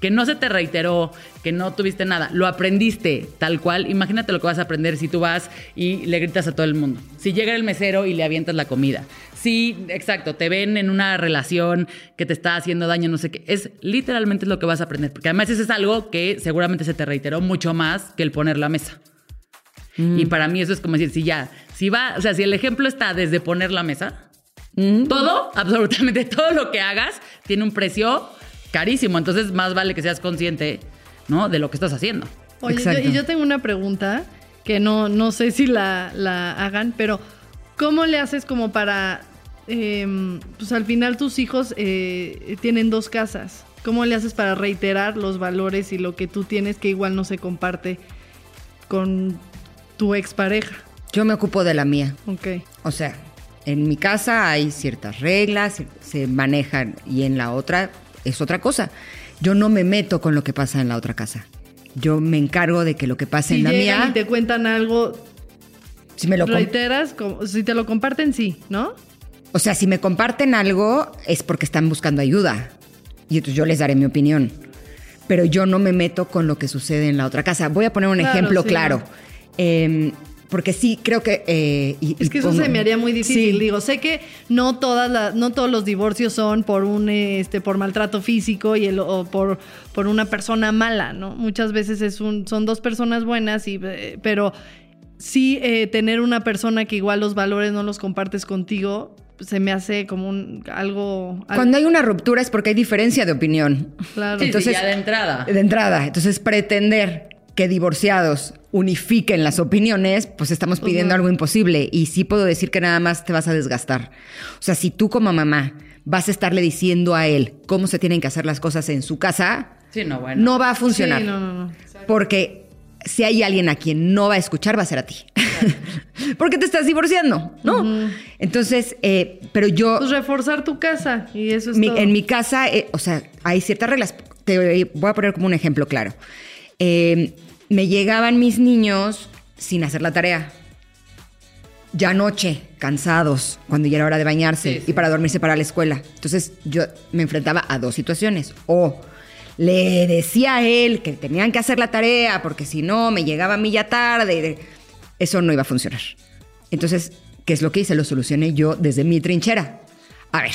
que no se te reiteró, que no tuviste nada, lo aprendiste tal cual, imagínate lo que vas a aprender si tú vas y le gritas a todo el mundo. Si llega el mesero y le avientas la comida. Si, exacto, te ven en una relación que te está haciendo daño, no sé qué. Es literalmente lo que vas a aprender. Porque además eso es algo que seguramente se te reiteró mucho más que el poner la mesa. Y para mí eso es como decir, si ya, si va, o sea, si el ejemplo está desde poner la mesa, todo, (laughs) absolutamente todo lo que hagas tiene un precio carísimo. Entonces, más vale que seas consciente, ¿no? De lo que estás haciendo. Oye, yo, y yo tengo una pregunta que no, no sé si la, la hagan, pero ¿cómo le haces como para, em, pues al final tus hijos eh, tienen dos casas? ¿Cómo le haces para reiterar los valores y lo que tú tienes que igual no se comparte con tu expareja? Yo me ocupo de la mía. Ok. O sea, en mi casa hay ciertas reglas, se manejan y en la otra es otra cosa. Yo no me meto con lo que pasa en la otra casa. Yo me encargo de que lo que pasa Si en la mía, y te cuentan algo, si me lo reiteras, si te lo comparten, sí, ¿no? o sea, si me comparten algo es porque están buscando ayuda y entonces yo les daré mi opinión. Pero yo no me meto con lo que sucede en la otra casa. Voy a poner un Claro, ejemplo sí, claro. no. Porque sí, creo que... eh, y- Es y que eso pongo- se me haría muy difícil. Sí. Digo, sé que no todas las, no todos los divorcios son por un este, por maltrato físico y el, o por, por una persona mala, ¿no? Muchas veces es un, son dos personas buenas, y, eh, pero sí eh, tener una persona que igual los valores no los compartes contigo, se me hace como un algo. al- Cuando hay una ruptura es porque hay diferencia de opinión. Claro. Sí, ya de entrada. De entrada. Entonces, pretender que divorciados unifiquen las opiniones, pues estamos pidiendo algo imposible. Y sí puedo decir que nada más te vas a desgastar. O sea, si tú como mamá vas a estarle diciendo a él cómo se tienen que hacer las cosas en su casa, Sí, no, bueno. no va a funcionar. Sí, no, no, no. Porque si hay alguien a quien no va a escuchar, va a ser a ti. (laughs) Porque te estás divorciando, ¿no? Entonces, eh, pero yo... Pues reforzar tu casa y eso es Mi- todo. en mi casa, eh, o sea, hay ciertas reglas. Te voy a poner como un ejemplo claro. Eh, me llegaban mis niños sin hacer la tarea. Ya anoche, cansados, cuando ya era hora de bañarse Sí, sí. y para dormirse para la escuela. Entonces yo me enfrentaba a dos situaciones. O le decía a él que tenían que hacer la tarea porque si no me llegaba a mí ya tarde. Eso no iba a funcionar. Entonces, ¿qué es lo que hice? Lo solucioné yo desde mi trinchera. A ver,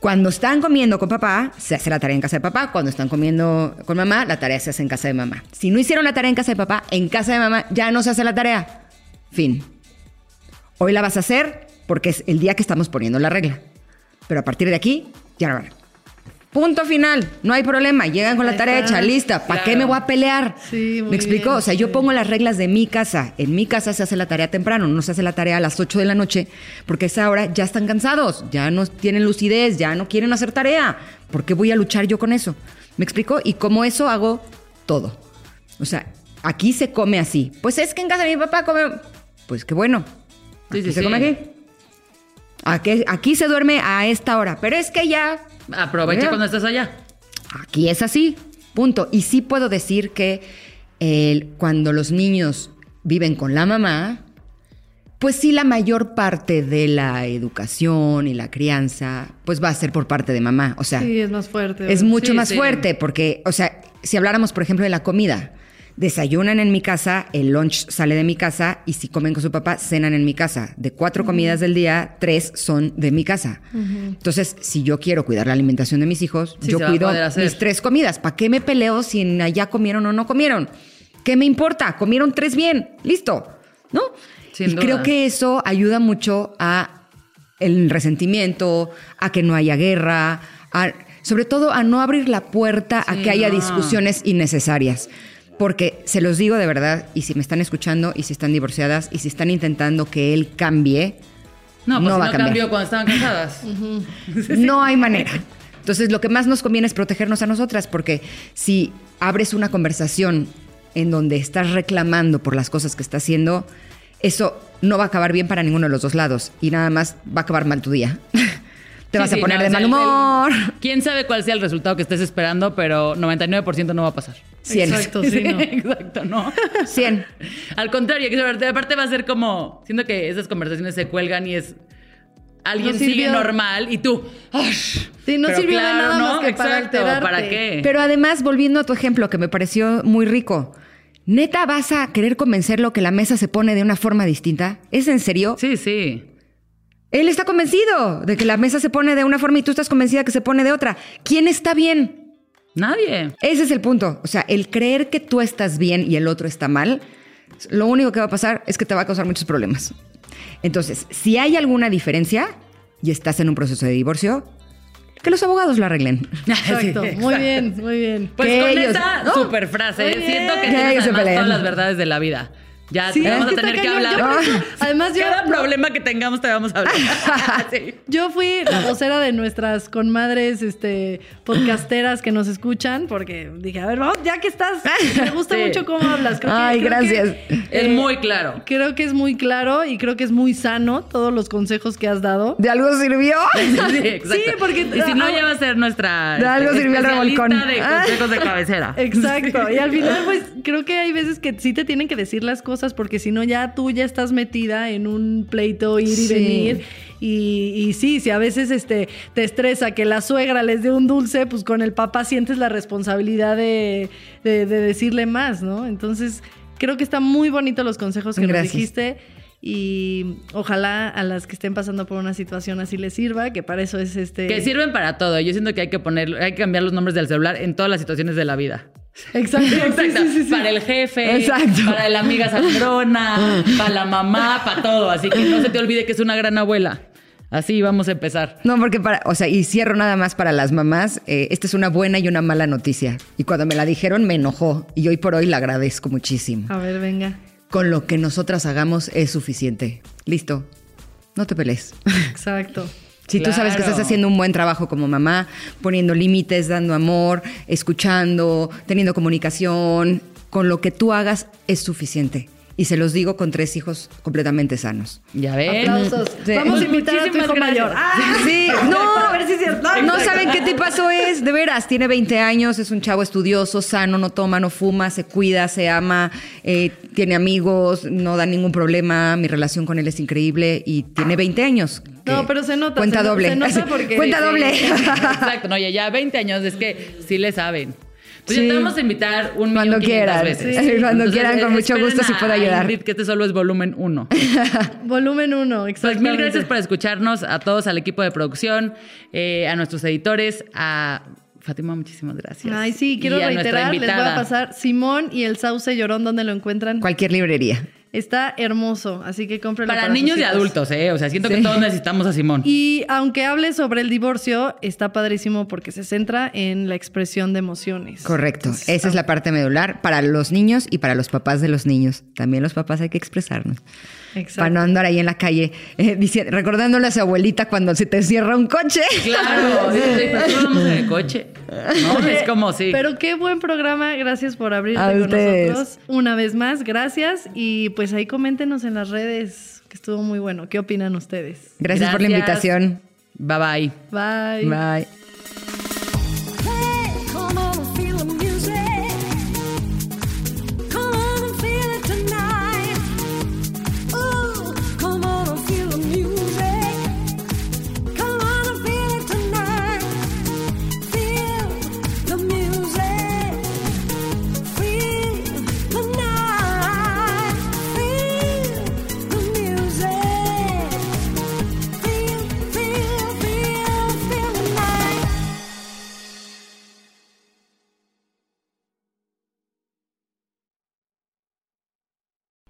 cuando están comiendo con papá, se hace la tarea en casa de papá. Cuando están comiendo con mamá, la tarea se hace en casa de mamá. Si no hicieron la tarea en casa de papá, en casa de mamá ya no se hace la tarea. Fin. Hoy la vas a hacer porque es el día que estamos poniendo la regla. Pero a partir de aquí, ya no van. Punto final. No hay problema. Llegan con la tarea hecha, lista. ¿Para qué me voy a pelear? Sí, ¿Me explico? bien, O sea, yo pongo las reglas de mi casa. En mi casa se hace la tarea temprano, no se hace la tarea a las 8 de la noche, porque a esa hora ya están cansados, ya no tienen lucidez, ya no quieren hacer tarea. ¿Por qué voy a luchar yo con eso? ¿Me explico? Y como eso hago todo. O sea, aquí se come así. Pues es que en casa de mi papá come. Pues qué bueno. Aquí sí, se come aquí. Aquí, aquí se duerme a esta hora. Pero es que ya Aprovecha Mira. cuando estás allá. Aquí es así, punto. Y sí puedo decir que el- cuando los niños viven con la mamá, pues sí la mayor parte de la educación y la crianza, pues va a ser por parte de mamá. O sea, Sí, es más fuerte. es mucho Sí, más sí. fuerte porque, o sea, si habláramos, por ejemplo, de la comida, desayunan en mi casa, el lunch sale de mi casa y si comen con su papá, cenan en mi casa. De cuatro comidas del día, tres son de mi casa. Entonces, si yo quiero cuidar la alimentación de mis hijos, Sí, yo cuido mis tres comidas. ¿Para qué me peleo si allá comieron o no comieron? ¿Qué me importa? Comieron tres bien, listo, ¿no? Sin y creo que eso ayuda mucho a el resentimiento, a que no haya guerra, a- sobre todo a no abrir la puerta a que haya no. discusiones innecesarias. Porque se los digo de verdad, y si me están escuchando, y si están divorciadas, y si están intentando que él cambie, No, pues No si va no a cambiar. cambió cuando estaban casadas. (laughs) (laughs) no hay manera. Entonces, lo que más nos conviene es protegernos a nosotras, porque si abres una conversación en donde estás reclamando por las cosas que está haciendo, eso no va a acabar bien para ninguno de los dos lados y nada más va a acabar mal tu día. (laughs) Te Sí, vas a sí, poner no, de mal humor. el- Quién sabe cuál sea el resultado que estés esperando, pero 99% no va a pasar. Cien. Exacto, (laughs) sí, no. Exacto, ¿no? 100. Al contrario, que aparte- va a ser como, siento que esas conversaciones se cuelgan y es alguien No sigue normal y tú. Sí, no Pero sirvió de claro, nada ¿no? más que para Exacto, alterarte. ¿Para qué? Pero además, volviendo a tu ejemplo que me pareció muy rico, ¿neta vas a querer convencerlo que la mesa se pone de una forma distinta? ¿Es en serio? sí, sí. Él está convencido de que la mesa se pone de una forma y tú estás convencida que se pone de otra. ¿Quién está bien? Nadie. Ese es el punto. O sea, el creer que tú estás bien y el otro está mal, lo único que va a pasar es que te va a causar muchos problemas. Entonces, si hay alguna diferencia y estás en un proceso de divorcio, que los abogados lo arreglen. (laughs) Exacto. Sí, Muy exacto. bien, muy bien. Pues Que con ellos- esa ¿no? super frase, Muy siento que. Que tienes ellos se todas las verdades de la vida. Ya Sí, te vamos a tener que hablar. Yo (laughs) además, yo- Cada no- problema que tengamos te vamos a hablar. (laughs) Sí. Yo fui la vocera de nuestras conmadres este, podcasteras que nos escuchan, porque dije, a ver, vamos, ya que estás, me gusta (laughs) Sí. mucho cómo hablas. Creo que- Ay, creo que, gracias. Es eh, muy claro. Creo que es muy claro y creo que es muy sano todos los consejos que has dado. ¿De algo sirvió? Sí, exacto. Sí, porque- Y si no, ah, ya va a ser nuestra De algo este, sirvió el revolcón. de consejos de cabecera. Exacto. Y al final, pues, creo que hay veces que sí te tienen que decir las cosas porque si no, ya tú ya estás metida en un pleito, ir y Sí. venir. Y, y sí, si a veces este, te estresa que la suegra les dé un dulce, pues con el papá sientes la responsabilidad de, de- de decirle más, ¿no? Entonces, creo que están muy bonitos los consejos que Gracias. nos dijiste. Y ojalá a las que estén pasando por una situación así les sirva, que para eso es este. Que sirven para todo. Yo siento que hay que poner, hay que cambiar los nombres del celular en todas las situaciones de la vida. Exacto. Exacto. sí, sí, sí. Para el jefe, Exacto. para la amiga sandrona, (laughs) para la mamá, para todo. Así que no se te olvide que es una gran abuela. Así vamos a empezar. No, porque para, o sea, y cierro nada más para las mamás. eh, esta es una buena y una mala noticia. Y cuando me la dijeron me enojó y hoy por hoy la agradezco muchísimo. A ver, venga. Con lo que nosotras hagamos es suficiente. Listo. No te pelees. Exacto. Si tú sabes que estás haciendo un buen trabajo como mamá, poniendo límites, dando amor, escuchando, teniendo comunicación, con lo que tú hagas es suficiente. Y se los digo con tres hijos completamente sanos. Ya ven. Aplausos. Sí. Vamos a invitar a tu hijo gracias. mayor. ¡Ah! Sí, no, (laughs) A ver si es cierto. no saben qué tipazo es, de veras, tiene 20 años, es un chavo estudioso, sano, no toma, no fuma, se cuida, se ama, eh, tiene amigos, no da ningún problema, mi relación con él es increíble y tiene 20 años. No, pero se nota, Cuenta se doble. se nota (laughs) porque- Cuenta sí. doble. (laughs) Exacto, no, ya, ya 20 años, es que sí le saben. Pues Sí. ya te vamos a invitar un Cuando quieran. veces. Sí. Cuando quieran, con mucho gusto, si puedo ayudar. Ingrid, que este solo es volumen 1. (laughs) Volumen 1, Pues exactamente. mil gracias por escucharnos, a todos, al equipo de producción, eh, a nuestros editores, a Fátima, muchísimas gracias. Ay, sí, quiero reiterar, les voy a pasar Simón y el Sauce Llorón, donde lo encuentran. Cualquier librería. Está hermoso, así que cómprenlo Para, sus niños y adultos, ¿eh? O sea, siento que todos necesitamos a Simón. Y aunque hable sobre el divorcio, está padrísimo porque se centra en la expresión de emociones. Correcto. Entonces, Esa es la parte medular para los niños y para los papás de los niños. También los papás hay que expresarnos. Exacto. Para no andar ahí en la calle eh, dici- recordándole a su abuelita cuando se te cierra un coche. Claro, sí, sí, pero solo vamos en el coche. No, es como sí. Pero qué buen programa, gracias por abrirte A con ustedes. nosotros. Una vez más, gracias. Y pues ahí coméntenos en las redes, que estuvo muy bueno. ¿Qué opinan ustedes? Gracias, por la invitación. Bye bye. Bye. Bye.